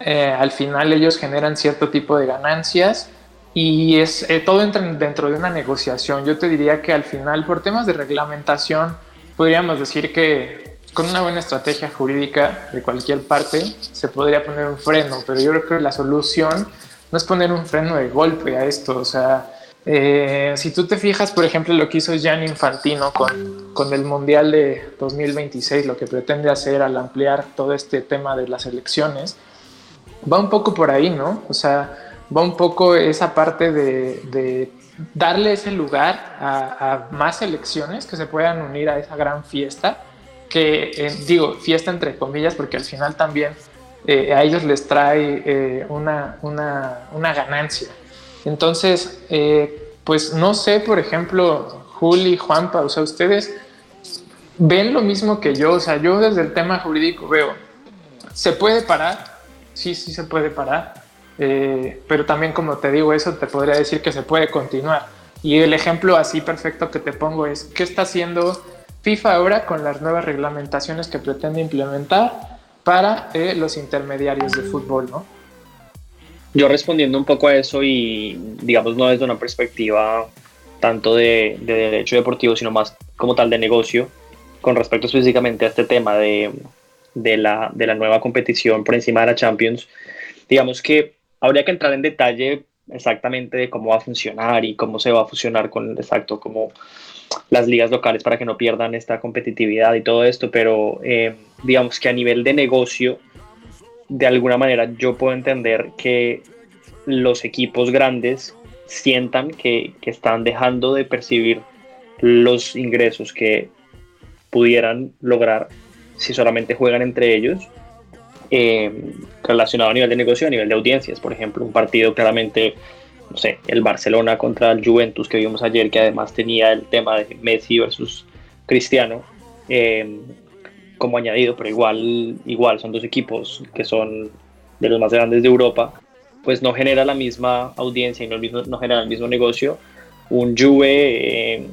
eh, al final ellos generan cierto tipo de ganancias y es todo entra dentro de una negociación. Yo te diría que al final, por temas de reglamentación, podríamos decir que con una buena estrategia jurídica de cualquier parte se podría poner un freno, pero yo creo que la solución no es poner un freno de golpe a esto, o sea, eh, si tú te fijas, por ejemplo, lo que hizo Gianni Infantino con, con, el Mundial de 2026, lo que pretende hacer al ampliar todo este tema de las elecciones, va un poco por ahí, ¿no? O sea, va un poco esa parte de, darle ese lugar a, más elecciones que se puedan unir a esa gran fiesta, que eh, digo, fiesta entre comillas, porque al final también eh, a ellos les trae una, una, una ganancia. Entonces, eh, pues no sé, por ejemplo, Juli, Juanpa, o sea, ustedes ven lo mismo que yo, o sea, yo desde el tema jurídico veo, ¿se puede parar? Sí, sí se puede parar, eh, pero también como te digo eso, te podría decir que se puede continuar. Y el ejemplo así perfecto que te pongo es, ¿qué está haciendo FIFA ahora con las nuevas reglamentaciones que pretende implementar para eh, los intermediarios de fútbol, ¿no? Yo respondiendo un poco a eso y digamos no desde una perspectiva tanto de, derecho deportivo, sino más como tal de negocio, con respecto específicamente a este tema de, la, de la nueva competición por encima de la Champions, digamos que habría que entrar en detalle exactamente de cómo va a funcionar y cómo se va a fusionar con exacto como las ligas locales para que no pierdan esta competitividad y todo esto, pero eh, digamos que a nivel de negocio, de alguna manera yo puedo entender que los equipos grandes sientan que, están dejando de percibir los ingresos que pudieran lograr si solamente juegan entre ellos, eh, relacionado a nivel de negocio, a nivel de audiencias. Por ejemplo, un partido claramente, no sé, el Barcelona contra el Juventus que vimos ayer, que además tenía el tema de Messi versus Cristiano. Eh, como añadido, pero igual, igual son dos equipos que son de los más grandes de Europa, pues no genera la misma audiencia y no, mismo, no genera el mismo negocio un Juve eh,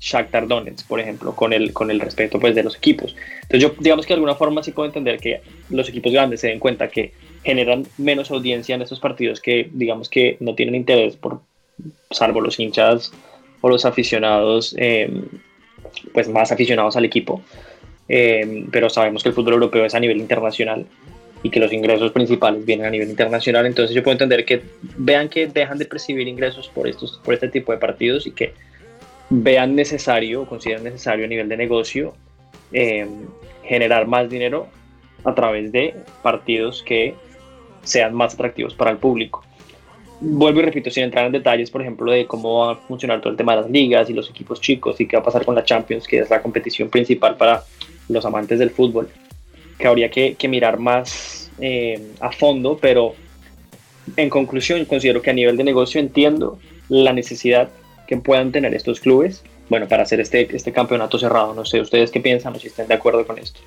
Shakhtar Donetsk, por ejemplo, con el, con el respeto pues, de los equipos. Entonces yo digamos que de alguna forma sí puedo entender que los equipos grandes se den cuenta que generan menos audiencia en estos partidos que digamos que no tienen interés por, salvo los hinchas o los aficionados, eh, pues más aficionados al equipo. Eh, pero sabemos que el fútbol europeo es a nivel internacional y que los ingresos principales vienen a nivel internacional, entonces yo puedo entender que vean que dejan de percibir ingresos por, estos, por este tipo de partidos y que vean necesario o consideren necesario a nivel de negocio eh, generar más dinero a través de partidos que sean más atractivos para el público. Vuelvo y repito, sin entrar en detalles, por ejemplo, de cómo va a funcionar todo el tema de las ligas y los equipos chicos y qué va a pasar con la Champions, que es la competición principal para los amantes del fútbol, que habría que, mirar más eh, a fondo, pero en conclusión considero que a nivel de negocio entiendo la necesidad que puedan tener estos clubes, bueno, para hacer este, este campeonato cerrado. No sé, ustedes qué piensan o si están de acuerdo con esto.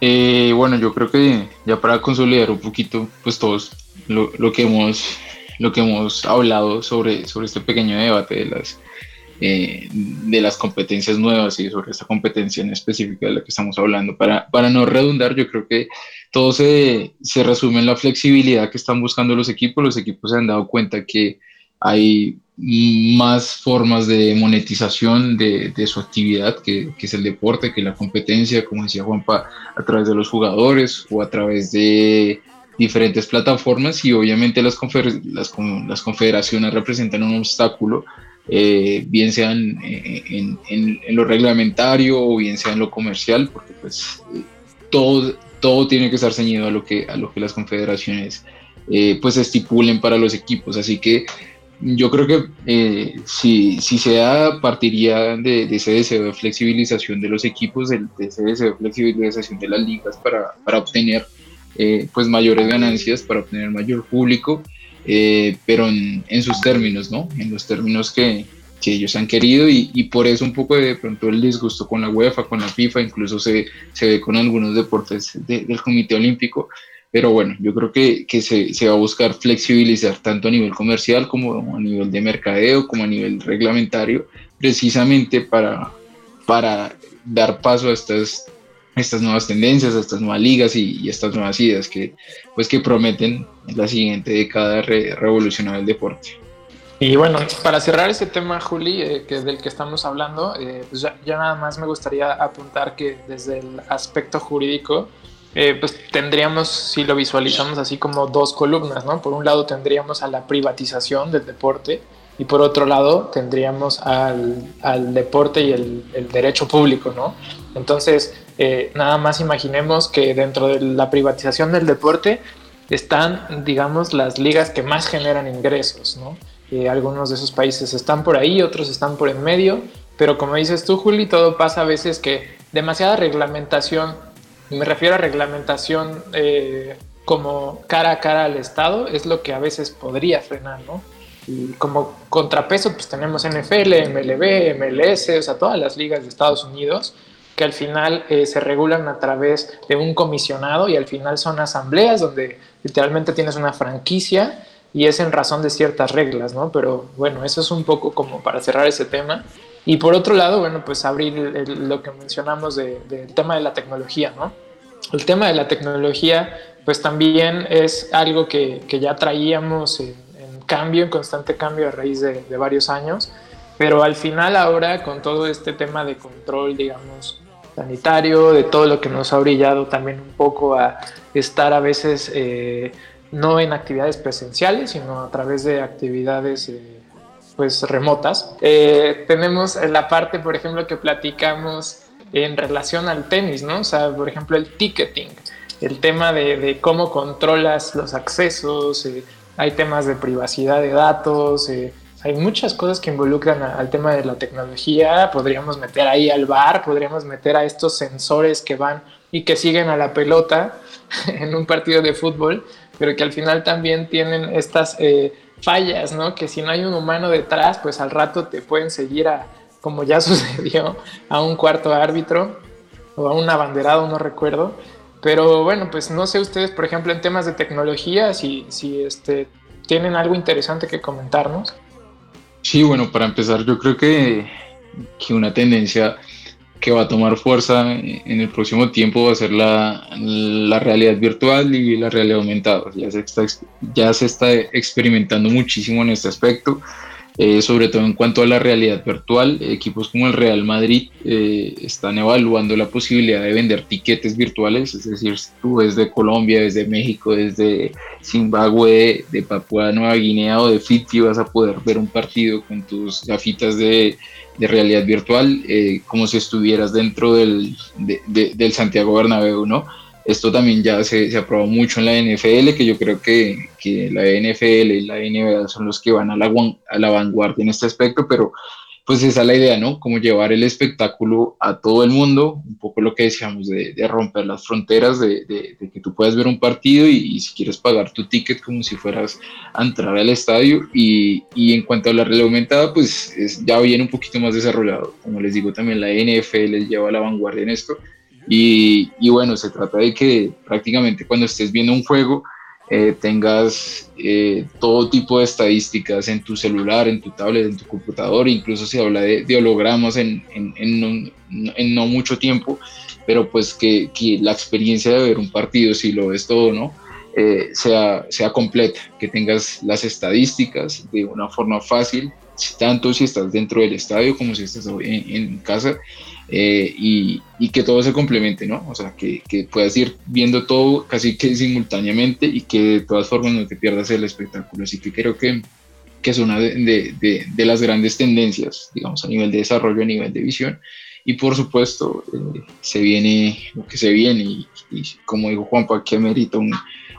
Eh, bueno, yo creo que ya para consolidar un poquito, pues todos lo, lo, que hemos lo que hemos hablado sobre, sobre este pequeño debate de las eh, de las competencias nuevas y sobre esta competencia en específica de la que estamos hablando. Para, para no redundar, yo creo que todo se, se resume en la flexibilidad que están buscando los equipos. Los equipos se han dado cuenta que hay más formas de monetización de, de su actividad, que, que, es el deporte, que la competencia, como decía Juanpa, a través de los jugadores o a través de diferentes plataformas y obviamente las, las, las confederaciones representan un obstáculo, eh, bien sea en, lo reglamentario o bien sea en lo comercial, porque pues todo, todo tiene que estar ceñido a lo que, a lo que las confederaciones eh, pues estipulen para los equipos. Así que yo creo que eh, si, si se da, partiría de, ese deseo de flexibilización de los equipos, de, ese deseo de flexibilización de las ligas para, para obtener pues mayores ganancias, para obtener mayor público, eh, pero en, en, sus términos, ¿no? En los términos que, que ellos han querido y, y, por eso un poco de pronto el disgusto con la UEFA, con la FIFA, incluso se, se ve con algunos deportes del Comité Olímpico, pero bueno, yo creo que, que se, se, va a buscar flexibilizar tanto a nivel comercial como a nivel de mercadeo, como a nivel reglamentario, precisamente para, para dar paso a estas, estas nuevas tendencias, estas nuevas ligas y, estas nuevas ideas que, pues, que prometen en la siguiente década revolucionar el deporte. Y bueno, para cerrar ese tema, Juli, eh, que del que estamos hablando, eh, pues ya, ya, nada más me gustaría apuntar que desde el aspecto jurídico, eh, pues tendríamos, si lo visualizamos así como dos columnas, ¿no? Por un lado tendríamos a la privatización del deporte y por otro lado tendríamos al, al deporte y el, el, derecho público, ¿no? Entonces, eh, nada más imaginemos que dentro de la privatización del deporte están, digamos, las ligas que más generan ingresos, ¿no? Eh, algunos de esos países están por ahí, otros están por en medio, pero como dices tú, Juli, todo pasa a veces que demasiada reglamentación me refiero a reglamentación eh, como cara a cara al Estado, es lo que a veces podría frenar, ¿no? Y como contrapeso, pues tenemos NFL, MLB, MLS, o sea, todas las ligas de Estados Unidos, que al final eh, se regulan a través de un comisionado y al final son asambleas donde literalmente tienes una franquicia y es en razón de ciertas reglas, ¿no? Pero bueno, eso es un poco como para cerrar ese tema. Y por otro lado, bueno, pues abrir lo que mencionamos del tema de la tecnología, ¿no? El tema de la tecnología, pues también es algo que, que ya traíamos en, cambio, en constante cambio a raíz de, de, varios años, pero al final ahora con todo este tema de control, digamos, sanitario, de todo lo que nos ha brillado también un poco a estar a veces eh, no en actividades presenciales, sino a través de actividades... Eh, pues remotas. Eh, tenemos la parte, por ejemplo, que platicamos en relación al tenis, ¿no? O sea, por ejemplo, el ticketing, el tema de, de cómo controlas los accesos, eh, hay temas de privacidad de datos, eh, hay muchas cosas que involucran a, al tema de la tecnología, podríamos meter ahí al bar, podríamos meter a estos sensores que van y que siguen a la pelota en un partido de fútbol, pero que al final también tienen estas fallas, ¿no? Que si no hay un humano detrás, pues al rato te pueden seguir a, como ya sucedió, a un cuarto árbitro o a un abanderado, no recuerdo. Pero bueno, pues no sé ustedes, por ejemplo, en temas de tecnología, si, si este, tienen algo interesante que comentarnos. Sí, bueno, para empezar, yo creo que, que una tendencia que va a tomar fuerza en el próximo tiempo va a ser la, la realidad virtual y la realidad aumentada. Ya se está, ya se está experimentando muchísimo en este aspecto. Eh, sobre todo en cuanto a la realidad virtual, equipos como el Real Madrid eh, están evaluando la posibilidad de vender tiquetes virtuales, es decir, tú desde Colombia, desde México, desde Zimbabue, de Papua Nueva Guinea o de Fiji vas a poder ver un partido con tus gafitas de, de realidad virtual, eh, como si estuvieras dentro del, de, del Santiago Bernabéu, ¿no? Esto también ya se, se aprobó mucho en la NFL, que yo creo que, que, la NFL y la NBA son los que van a la, a la vanguardia en este aspecto, pero pues esa es la idea, ¿no? Como llevar el espectáculo a todo el mundo, un poco lo que decíamos de, de romper las fronteras, de, de, que tú puedas ver un partido y, si quieres pagar tu ticket como si fueras a entrar al estadio. Y, y en cuanto a la realidad aumentada, pues es, ya viene un poquito más desarrollado. Como les digo, también la NFL lleva a la vanguardia en esto. Y, bueno, se trata de que prácticamente cuando estés viendo un juego eh, tengas eh, todo tipo de estadísticas en tu celular, en tu tablet, en tu computador, incluso se habla de, hologramas en, no, mucho tiempo, pero pues que, que, la experiencia de ver un partido, si lo ves todo, ¿no? Eh, sea, sea completa, que tengas las estadísticas de una forma fácil, tanto si estás dentro del estadio como si estás en casa eh, y, y, que todo se complemente, ¿no? O sea, que, que, puedas ir viendo todo casi que simultáneamente y que de todas formas no te pierdas el espectáculo. Así que creo que, que es una de, de, de, las grandes tendencias, digamos, a nivel de desarrollo, a nivel de visión. Y por supuesto, eh, se viene lo que se viene y, y como dijo Juanpa, que merita un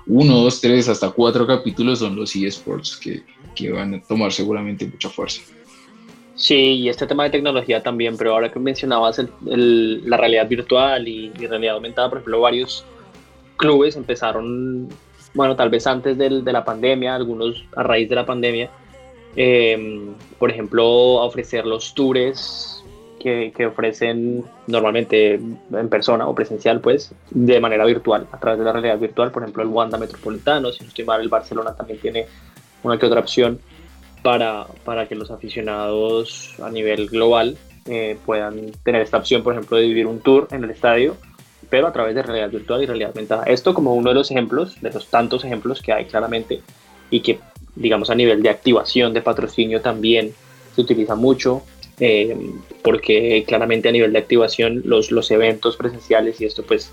uno, dos, tres, hasta cuatro capítulos son los eSports que, que van a tomar seguramente mucha fuerza. Sí, y este tema de tecnología también, pero ahora que mencionabas el, la realidad virtual y, realidad aumentada, por ejemplo, varios clubes empezaron, bueno, tal vez antes del, de la pandemia, algunos a raíz de la pandemia, eh, por ejemplo, a ofrecer los tours que, ofrecen normalmente en persona o presencial, pues, de manera virtual, a través de la realidad virtual. Por ejemplo, el Wanda Metropolitano, si no estoy mal, el Barcelona también tiene una que otra opción para, para que los aficionados a nivel global eh, puedan tener esta opción, por ejemplo, de vivir un tour en el estadio, pero a través de realidad virtual y realidad aumentada. Esto como uno de los ejemplos, de los tantos ejemplos que hay claramente y que, digamos, a nivel de activación, de patrocinio también se utiliza mucho eh, porque claramente a nivel de activación los, los eventos presenciales y esto pues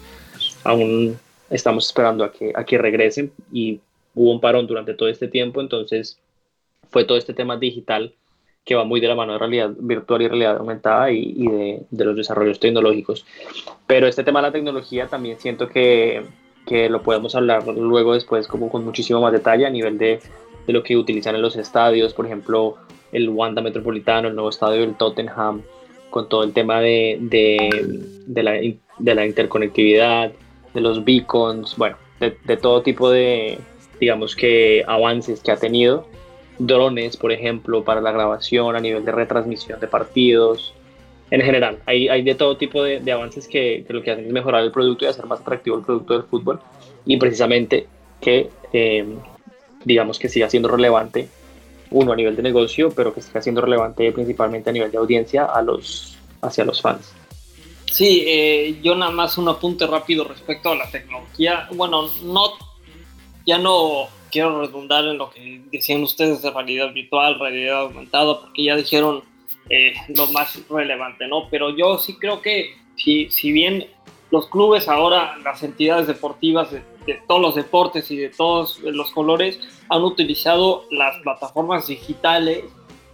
aún estamos esperando a que, a que regresen y hubo un parón durante todo este tiempo, entonces fue todo este tema digital que va muy de la mano de realidad virtual y realidad aumentada y, y de, de, los desarrollos tecnológicos. Pero este tema de la tecnología también siento que, que, lo podemos hablar luego después como con muchísimo más detalle a nivel de, de lo que utilizan en los estadios, por ejemplo, el Wanda Metropolitano, el nuevo estadio del Tottenham, con todo el tema de, de, la, la, interconectividad, de los beacons, bueno, de, todo tipo de, digamos que, avances que ha tenido. Drones, por ejemplo, para la grabación a nivel de retransmisión de partidos. En general, hay, hay de todo tipo de, avances que, que, lo que hacen es mejorar el producto y hacer más atractivo el producto del fútbol. Y precisamente que, eh, digamos que siga siendo relevante uno a nivel de negocio, pero que está siendo relevante principalmente a nivel de audiencia a los, hacia los fans. Sí, eh, yo nada más un apunte rápido respecto a la tecnología. Bueno, no, ya no quiero redundar en lo que decían ustedes de realidad virtual, realidad aumentada, porque ya dijeron eh, lo más relevante, ¿no? Pero yo sí creo que si, si bien los clubes ahora, las entidades deportivas de, todos los deportes y de todos los colores, han utilizado las plataformas digitales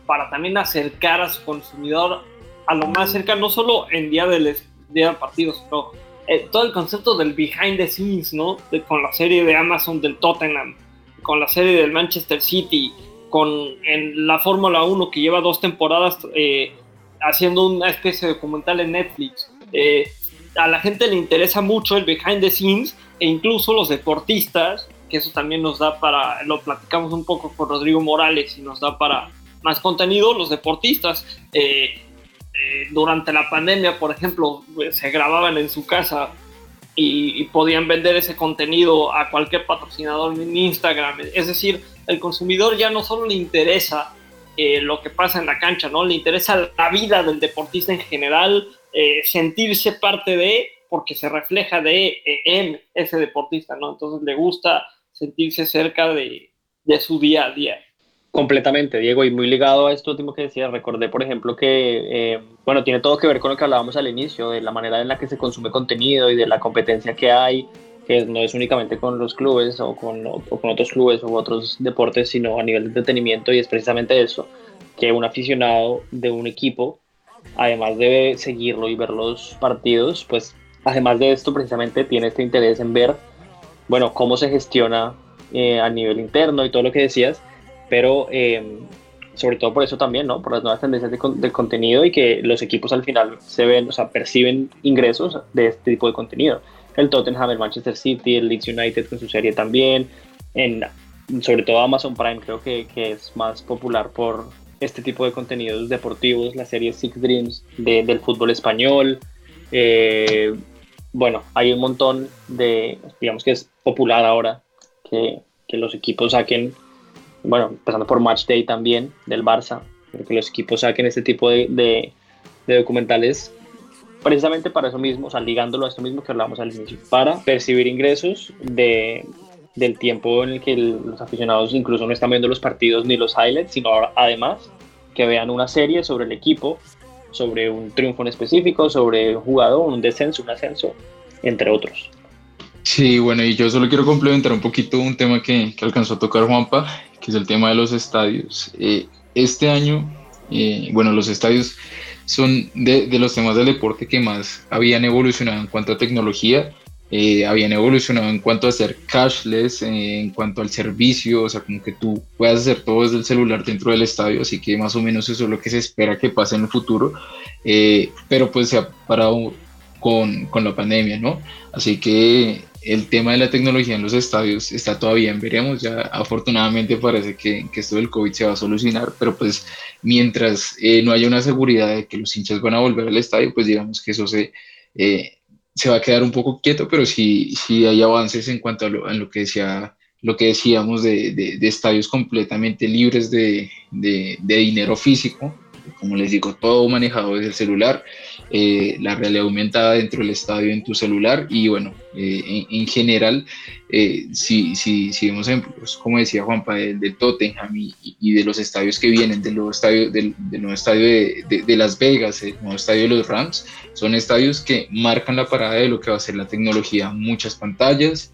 para también acercar a su consumidor a lo más cerca, no solo en día de, día de partidos, pero eh, todo el concepto del behind the scenes, ¿no? con la serie de Amazon del Tottenham, con la serie del Manchester City, con la Fórmula 1 que lleva dos temporadas eh, haciendo una especie de documental en Netflix. Eh, a la gente le interesa mucho el behind the scenes e incluso los deportistas que eso también nos da para, lo platicamos un poco con Rodrigo Morales y nos da para más contenido, los deportistas. Eh, durante la pandemia, por ejemplo, pues, se grababan en su casa y, podían vender ese contenido a cualquier patrocinador en Instagram. Es decir, el consumidor ya no solo le interesa eh, lo que pasa en la cancha, ¿no? Le interesa la vida del deportista en general, sentirse parte de, porque se refleja de en ese deportista, ¿no? Entonces le gusta sentirse cerca de, de su día a día. Completamente, Diego, y muy ligado a esto último que decía, recordé, por ejemplo, que, eh, bueno, tiene todo que ver con lo que hablábamos al inicio, de la manera en la que se consume contenido y de la competencia que hay, que no es únicamente con los clubes o con, o con otros clubes u otros deportes, sino a nivel de entretenimiento, y es precisamente eso, que un aficionado de un equipo, además de seguirlo y ver los partidos, pues además de esto, precisamente tiene este interés en ver bueno, cómo se gestiona eh, a nivel interno y todo lo que decías, pero eh, sobre todo por eso también, ¿no? Por las nuevas tendencias de, contenido y que los equipos al final se ven, o sea, perciben ingresos de este tipo de contenido. El Tottenham, el Manchester City, el Leeds United con su serie también, en, sobre todo Amazon Prime creo que, que es más popular por este tipo de contenidos deportivos, la serie Six Dreams del fútbol español, eh, bueno, hay un montón de, digamos que es popular ahora que, que los equipos saquen, bueno, empezando por Match Day también del Barça, que los equipos saquen este tipo de, documentales precisamente para eso mismo, o sea, ligándolo a esto mismo que hablábamos al inicio, para percibir ingresos de, del tiempo en el que los aficionados incluso no están viendo los partidos ni los highlights, sino además que vean una serie sobre el equipo sobre un triunfo en específico, sobre un jugador, un descenso, un ascenso, entre otros. Sí, bueno, y yo solo quiero complementar un poquito un tema que, que alcanzó a tocar Juanpa, que es el tema de los estadios. Eh, este año, eh, bueno, los estadios son de, de, los temas del deporte que más habían evolucionado en cuanto a tecnología, eh, habían evolucionado en cuanto a ser cashless, en cuanto al servicio, o sea, como que tú puedas hacer todo desde el celular dentro del estadio, así que más o menos eso es lo que se espera que pase en el futuro, pero pues se ha parado con, con la pandemia, ¿no? Así que el tema de la tecnología en los estadios está todavía en veremos, ya afortunadamente parece que, esto del COVID se va a solucionar, pero pues mientras eh, no haya una seguridad de que los hinchas van a volver al estadio, pues digamos que eso se, eh, se va a quedar un poco quieto, pero sí, sí hay avances en cuanto a lo, lo que decía lo que decíamos de, de, de estadios completamente libres de, de, dinero físico, como les digo, todo manejado desde el celular, eh, la realidad aumentada dentro del estadio en tu celular y bueno, eh, en, general, eh, si, si, si, vemos ejemplos, como decía Juanpa, del de Tottenham y, de los estadios que vienen, del nuevo estadio, del, nuevo estadio de, de, Las Vegas, el nuevo estadio de los Rams, son estadios que marcan la parada de lo que va a ser la tecnología, muchas pantallas,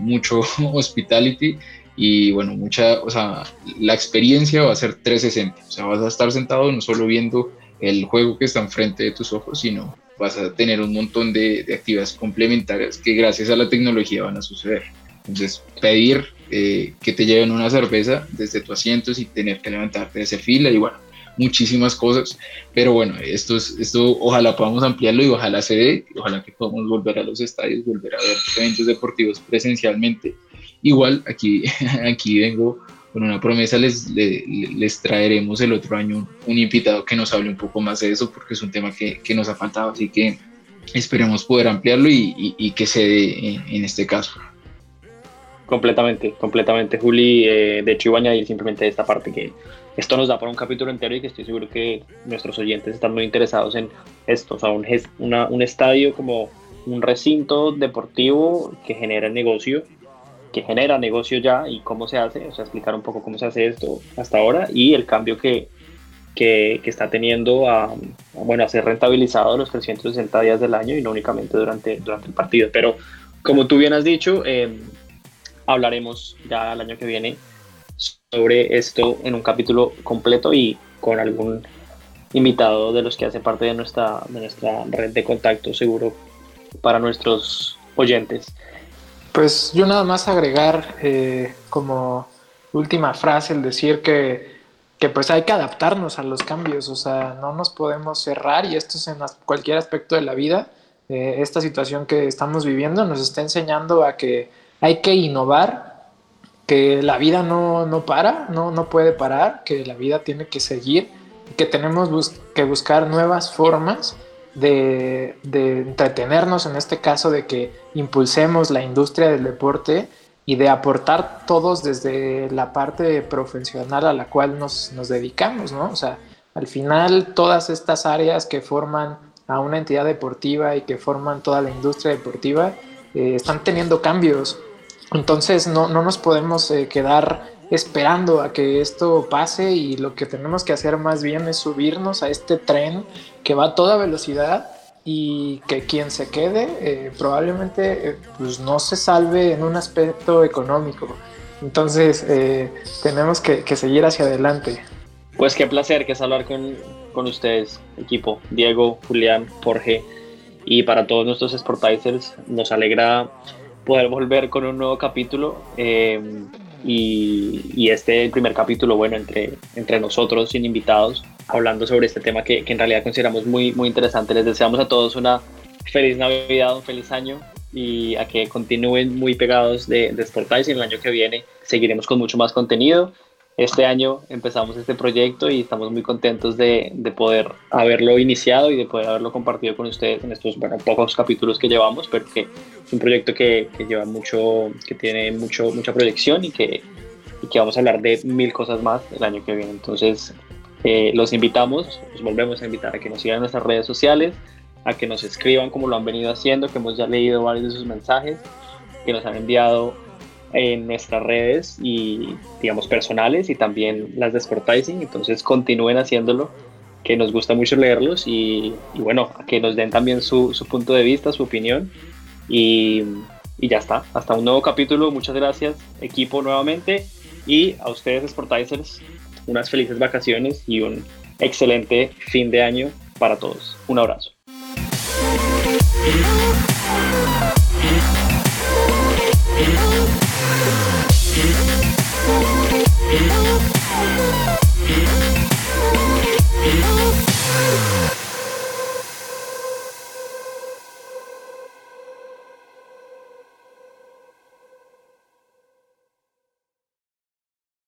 mucho hospitality y bueno, mucha, o sea, la experiencia va a ser 360, o sea, vas a estar sentado no solo viendo el juego que está enfrente de tus ojos, sino vas a tener un montón de, de actividades complementarias que gracias a la tecnología van a suceder. Entonces, pedir eh, que te lleven una cerveza desde tu asiento sin tener que levantarte de esa fila y bueno, muchísimas cosas. Pero bueno, esto, es, esto ojalá podamos ampliarlo y ojalá se dé, ojalá que podamos volver a los estadios, volver a ver eventos deportivos presencialmente Igual, aquí, aquí vengo con una promesa, les, les, traeremos el otro año un, invitado que nos hable un poco más de eso, porque es un tema que, que nos ha faltado, así que esperemos poder ampliarlo y, y, que se dé en, este caso. Completamente, completamente, Juli. Eh, de hecho, iba a añadir simplemente esta parte que esto nos da para un capítulo entero y que estoy seguro que nuestros oyentes están muy interesados en esto. O sea, un, una, un estadio como un recinto deportivo que genera negocio que genera negocio ya y cómo se hace, o sea, explicar un poco cómo se hace esto hasta ahora y el cambio que, que, está teniendo a, bueno, a ser rentabilizado los 360 días del año y no únicamente durante, durante el partido. Pero como tú bien has dicho, em, hablaremos ya el año que viene sobre esto en un capítulo completo y con algún invitado de los que hace parte de nuestra, de nuestra red de contacto seguro para nuestros oyentes. Pues yo nada más agregar eh, como última frase el decir que, que, pues hay que adaptarnos a los cambios, o sea, no nos podemos cerrar y esto es en cualquier aspecto de la vida. Eh, esta situación que estamos viviendo nos está enseñando a que hay que innovar, que la vida no, no para, no, no puede parar, que la vida tiene que seguir, que tenemos que buscar nuevas formas de, entretenernos, en este caso de que impulsemos la industria del deporte y de aportar todos desde la parte profesional a la cual nos, dedicamos, ¿no? O sea, al final todas estas áreas que forman a una entidad deportiva y que forman toda la industria deportiva eh, están teniendo cambios. Entonces no, nos podemos eh, quedar esperando a que esto pase y lo que tenemos que hacer más bien es subirnos a este tren que va a toda velocidad y que quien se quede eh, probablemente eh, pues no se salve en un aspecto económico. Entonces eh, tenemos que, seguir hacia adelante. Pues qué placer que es hablar con, con ustedes, equipo, Diego, Julián, Jorge y para todos nuestros Sportizers. Nos alegra poder volver con un nuevo capítulo. Y, este primer capítulo, bueno, entre, entre nosotros, sin invitados, hablando sobre este tema que, que, en realidad consideramos muy, muy interesante. Les deseamos a todos una feliz Navidad, un feliz año y a que continúen muy pegados de, de y El año que viene seguiremos con mucho más contenido este año empezamos este proyecto y estamos muy contentos de, de, poder haberlo iniciado y de poder haberlo compartido con ustedes en estos bueno, pocos capítulos que llevamos, pero que es un proyecto que, que lleva mucho, que tiene mucho, mucha proyección y que, y que vamos a hablar de mil cosas más el año que viene. Entonces, eh, los invitamos, los volvemos a invitar a que nos sigan en nuestras redes sociales, a que nos escriban como lo han venido haciendo, que hemos ya leído varios de sus mensajes, que nos han enviado en nuestras redes y digamos personales y también las de Sportizing, entonces continúen haciéndolo que nos gusta mucho leerlos y, bueno, que nos den también su, su, punto de vista, su opinión. Y, y ya está, hasta un nuevo capítulo. Muchas gracias, equipo, nuevamente. Y a ustedes, Sportizers, unas felices vacaciones y un excelente fin de año para todos. Un abrazo. Yeah.